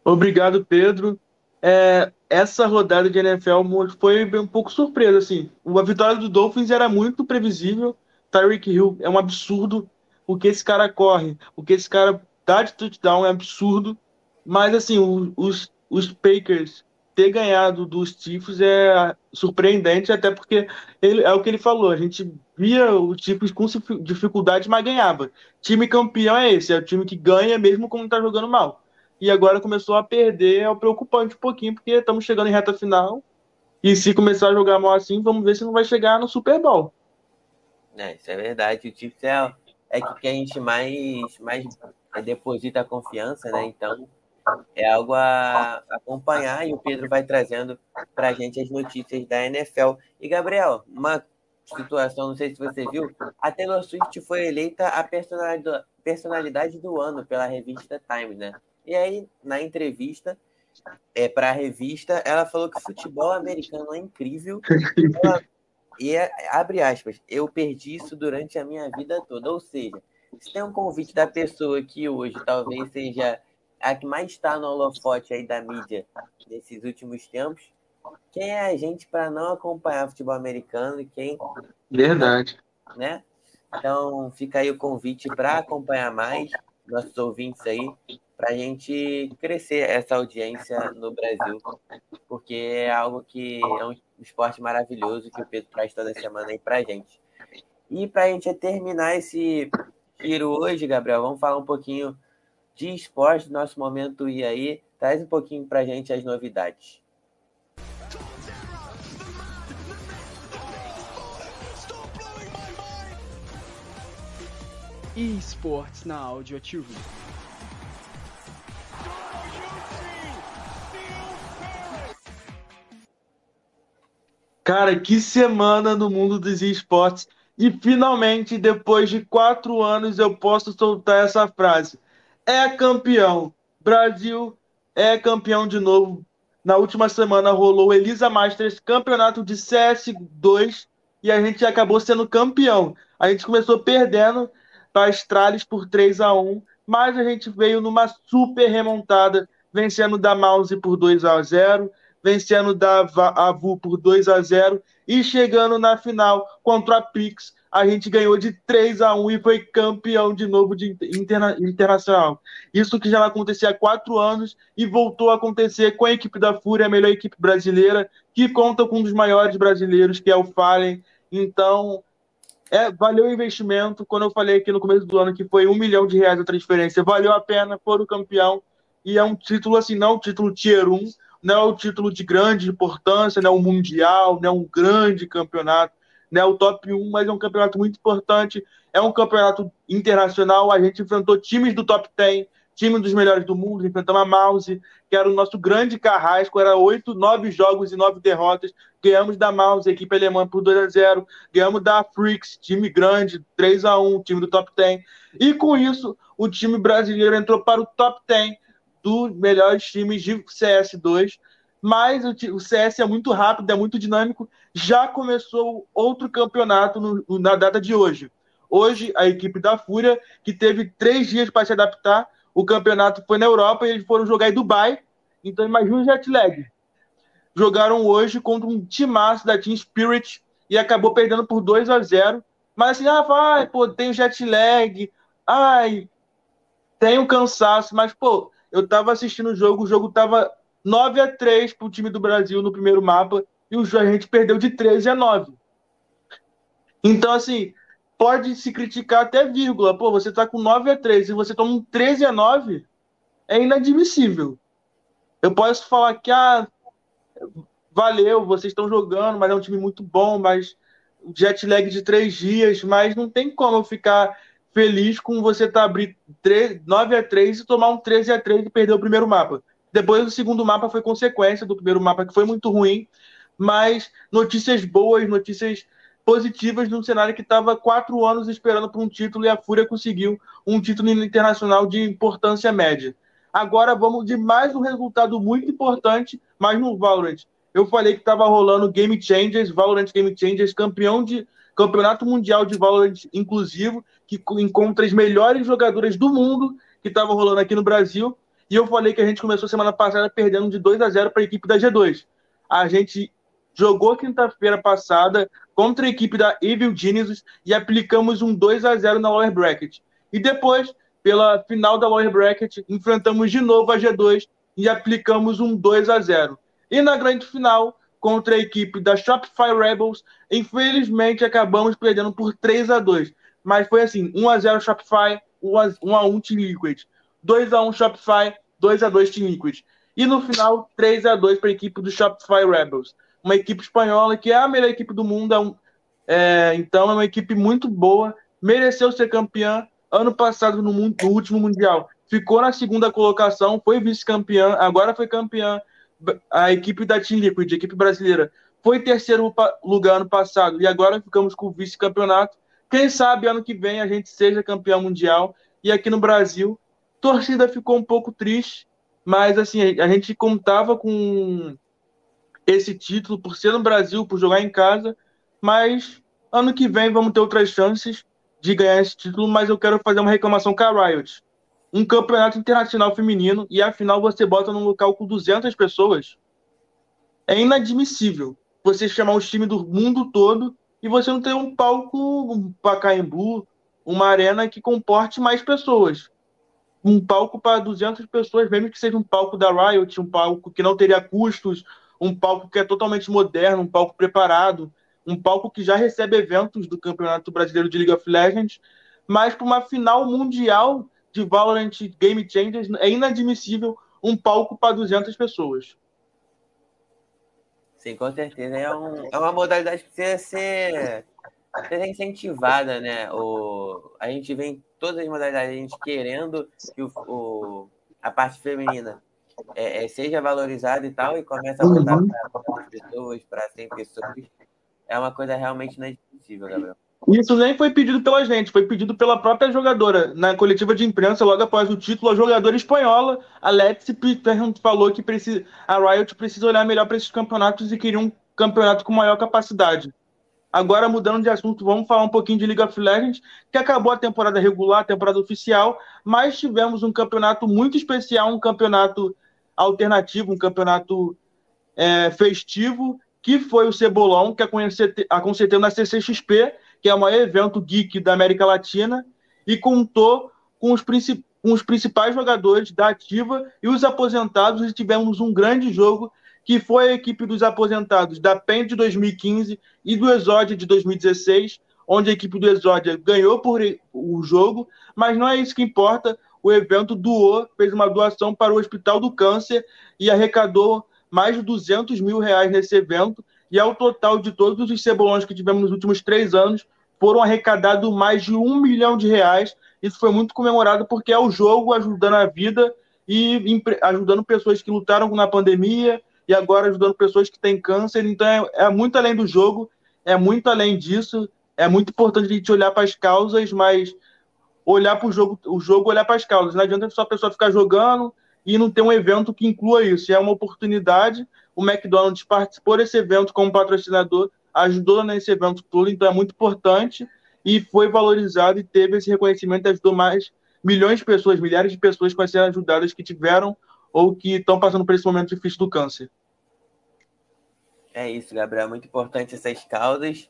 A: Obrigado, Pedro. É, essa rodada de NFL foi um pouco surpresa, assim. A vitória do Dolphins era muito previsível, Tyreek Hill é um absurdo. O que esse cara corre, o que esse cara dá de touchdown é absurdo. Mas, assim, os, os Packers ter ganhado dos Chiefs é surpreendente, até porque ele, é o que ele falou, a gente via o Chiefs com dificuldade, mas ganhava. Time campeão é esse, é o time que ganha mesmo quando tá jogando mal. E agora começou a perder, é preocupante um pouquinho, porque estamos chegando em reta final, e se começar a jogar mal assim, vamos ver se não vai chegar no Super Bowl.
B: É, isso é verdade, o Chiefs é, é que a gente mais, mais deposita a confiança, né, então é algo a acompanhar e o Pedro vai trazendo para a gente as notícias da NFL. E, Gabriel, uma situação, não sei se você viu, a Taylor Swift foi eleita a personalidade do ano pela revista Time, né? E aí, na entrevista é, para a revista, ela falou que futebol americano é incrível. Ela, e, abre aspas, eu perdi isso durante a minha vida toda. Ou seja, se tem um convite da pessoa que hoje talvez seja a que mais está no holofote aí da mídia nesses últimos tempos, quem é a gente para não acompanhar futebol americano e quem.
A: Verdade.
B: Né? Então, fica aí o convite para acompanhar mais nossos ouvintes aí, para a gente crescer essa audiência no Brasil, porque é algo que é um esporte maravilhoso que o Pedro traz toda semana aí para a gente. E para a gente terminar esse giro hoje, Gabriel, vamos falar um pouquinho de esporte, nosso momento e aí. Traz um pouquinho para gente as novidades.
L: esportes na Audio TV.
A: Cara, que semana no mundo dos esportes. E finalmente, depois de quatro anos, eu posso soltar essa frase é campeão. Brasil é campeão de novo. Na última semana rolou Elisa Masters, campeonato de CS2, e a gente acabou sendo campeão. A gente começou perdendo para Astralis por 3 a 1 mas a gente veio numa super remontada, vencendo da Mouse por 2 a 0 vencendo da Avu por 2 a 0 e chegando na final contra a Pix a gente ganhou de 3 a 1 e foi campeão de novo de interna, internacional. Isso que já acontecia há quatro anos e voltou a acontecer com a equipe da Fúria, a melhor equipe brasileira, que conta com um dos maiores brasileiros, que é o Fallen. Então, é, valeu o investimento. Quando eu falei aqui no começo do ano que foi um milhão de reais a transferência, valeu a pena, foram campeão. E é um título assim, não um título tier 1, não é um título de grande importância, não é um mundial, não é um grande campeonato né, o top 1, mas é um campeonato muito importante. É um campeonato internacional. A gente enfrentou times do top 10, time dos melhores do mundo. Enfrentamos a Mouse, que era o nosso grande carrasco. Era oito, nove jogos e nove derrotas. Ganhamos da Mouse, equipe alemã, por 2 a 0 Ganhamos da Freaks, time grande, 3 a 1 time do top 10. E com isso, o time brasileiro entrou para o top 10 dos melhores times de CS2 mas o, CS é muito rápido, é muito dinâmico. Já começou outro campeonato no, na data de hoje. Hoje, a equipe da Fúria, que teve três dias para se adaptar, o campeonato foi na Europa e eles foram jogar em Dubai. Então, imagina o jet lag. Jogaram hoje contra um timaço da Team Spirit e acabou perdendo por 2 a 0 Mas assim, ah, vai, pô, tem o jet lag, ai, tem um cansaço, mas, pô, eu tava assistindo o jogo, o jogo tava 9 a 3 para o time do Brasil no primeiro mapa e o a gente perdeu de 13 a 9. Então, assim, pode se criticar até vírgula. Pô, você tá com 9 a 3 e você toma um 13 a 9, é inadmissível. Eu posso falar que, ah, valeu, vocês estão jogando, mas é um time muito bom, mas jet lag de três dias, mas não tem como eu ficar feliz com você tá abrindo 9 a 3 e tomar um 13 a 3 e perder o primeiro mapa. Depois o segundo mapa foi consequência do primeiro mapa, que foi muito ruim, mas notícias boas, notícias positivas num cenário que estava quatro anos esperando por um título e a Fúria conseguiu um título internacional de importância média. Agora vamos de mais um resultado muito importante, mas no Valorant. Eu falei que estava rolando Game Changers, Valorant Game Changers, campeão de campeonato mundial de Valorant inclusivo, que encontra as melhores jogadoras do mundo que estavam rolando aqui no Brasil. E eu falei que a gente começou semana passada perdendo de 2 a 0 para a equipe da G2. A gente jogou quinta-feira passada contra a equipe da Evil Geniuses e aplicamos um 2 a 0 na lower bracket. E depois, pela final da lower bracket, enfrentamos de novo a G2 e aplicamos um 2 a 0. E na grande final, contra a equipe da Shopify Rebels, infelizmente acabamos perdendo por 3 a 2 Mas foi assim: 1x0 Shopify, 1x1 Team Liquid. 2x1 Shopify, 2x2 Team Liquid. E no final, 3x2 para a equipe do Shopify Rebels. Uma equipe espanhola que é a melhor equipe do mundo. É, é então é uma equipe muito boa. Mereceu ser campeã ano passado no, mundo, no último Mundial. Ficou na segunda colocação, foi vice-campeã, agora foi campeã. A equipe da Team Liquid, a equipe brasileira, foi terceiro lugar ano passado e agora ficamos com o vice-campeonato. Quem sabe ano que vem a gente seja campeão mundial. E aqui no Brasil, torcida ficou um pouco triste, mas assim, a gente contava com esse título por ser no Brasil, por jogar em casa, mas ano que vem vamos ter outras chances de ganhar esse título, mas eu quero fazer uma reclamação com a Riot. Um campeonato internacional feminino e afinal você bota num local com 200 pessoas. É inadmissível você chamar os times do mundo todo e você não ter um palco, um Pacaembu, uma arena que comporte mais pessoas. Um palco para 200 pessoas, mesmo que seja um palco da Riot, um palco que não teria custos, um palco que é totalmente moderno, um palco preparado, um palco que já recebe eventos do Campeonato Brasileiro de League of Legends, mas para uma final mundial de Valorant Game Changers é inadmissível um palco para 200 pessoas.
B: Sim, com certeza. É, um, é uma modalidade que precisa ser, ser incentivada, né? O, a gente vem todas as modalidades, a gente querendo que o, o a parte feminina é, é, seja valorizada e tal, e começa a botar uhum. para pessoas, para 100 pessoas é uma coisa realmente inadmissível, Gabriel.
A: Isso nem foi pedido pela gente, foi pedido pela própria jogadora. Na coletiva de imprensa, logo após o título, a jogadora espanhola, Alex Peter, falou que precisa, a Riot precisa olhar melhor para esses campeonatos e queria um campeonato com maior capacidade. Agora, mudando de assunto, vamos falar um pouquinho de League of Legends, que acabou a temporada regular, a temporada oficial, mas tivemos um campeonato muito especial, um campeonato alternativo, um campeonato é, festivo, que foi o Cebolão, que aconteceu na CCXP, que é o maior evento geek da América Latina, e contou com os, com os principais jogadores da ativa e os aposentados, e tivemos um grande jogo, que foi a equipe dos aposentados da PEN de 2015 e do Exódia de 2016, onde a equipe do Exódia ganhou por o jogo, mas não é isso que importa. O evento doou, fez uma doação para o Hospital do Câncer e arrecadou mais de 200 mil reais nesse evento, e ao total de todos os cebolões que tivemos nos últimos três anos, foram arrecadados mais de um milhão de reais. Isso foi muito comemorado porque é o jogo ajudando a vida e ajudando pessoas que lutaram na pandemia e agora ajudando pessoas que têm câncer. Então é, é muito além do jogo, é muito além disso. É muito importante a gente olhar para as causas, mas olhar para o jogo, o jogo olhar para as causas. Não adianta só a pessoa ficar jogando e não ter um evento que inclua isso. É uma oportunidade. O McDonald's participou desse evento como patrocinador, ajudou nesse evento todo, então é muito importante e foi valorizado e teve esse reconhecimento, ajudou mais milhões de pessoas, milhares de pessoas que ser ajudadas que tiveram ou que estão passando por esse momento difícil do câncer.
B: É isso, Gabriel. Muito importante essas causas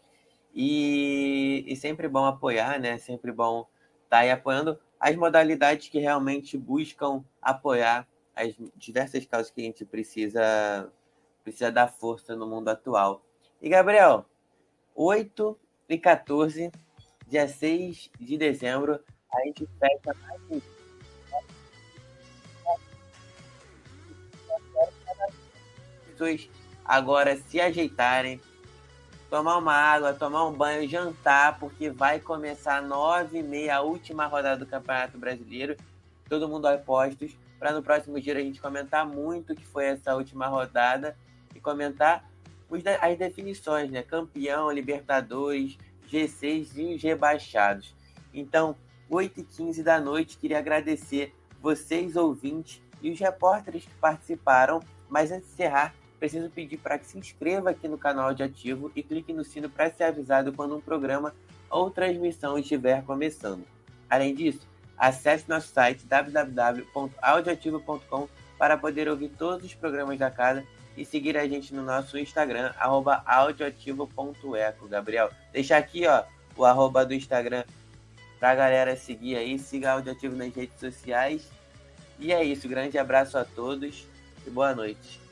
B: e, e sempre bom apoiar, né? Sempre bom estar tá aí apoiando as modalidades que realmente buscam apoiar as diversas causas que a gente precisa, precisa dar força no mundo atual. E, Gabriel, 8 e 14, dia 6 de dezembro, a gente fecha mais um. Pessoas agora se ajeitarem, tomar uma água, tomar um banho, jantar, porque vai começar nove e meia a última rodada do Campeonato Brasileiro. Todo mundo apostos para no próximo dia a gente comentar muito o que foi essa última rodada e comentar as definições, né? Campeão, Libertadores, G6 e os rebaixados. Então, 8 e 15 da noite, queria agradecer vocês, ouvintes, e os repórteres que participaram. Mas antes de encerrar, preciso pedir para que se inscreva aqui no canal de Ativo e clique no sino para ser avisado quando um programa ou transmissão estiver começando. Além disso, acesse nosso site www.audioativo.com para poder ouvir todos os programas da casa e seguir a gente no nosso Instagram, audioativo.eco. Gabriel, deixa aqui ó, o arroba do Instagram para a galera seguir aí, siga Audioativo nas redes sociais. E é isso, grande abraço a todos e boa noite.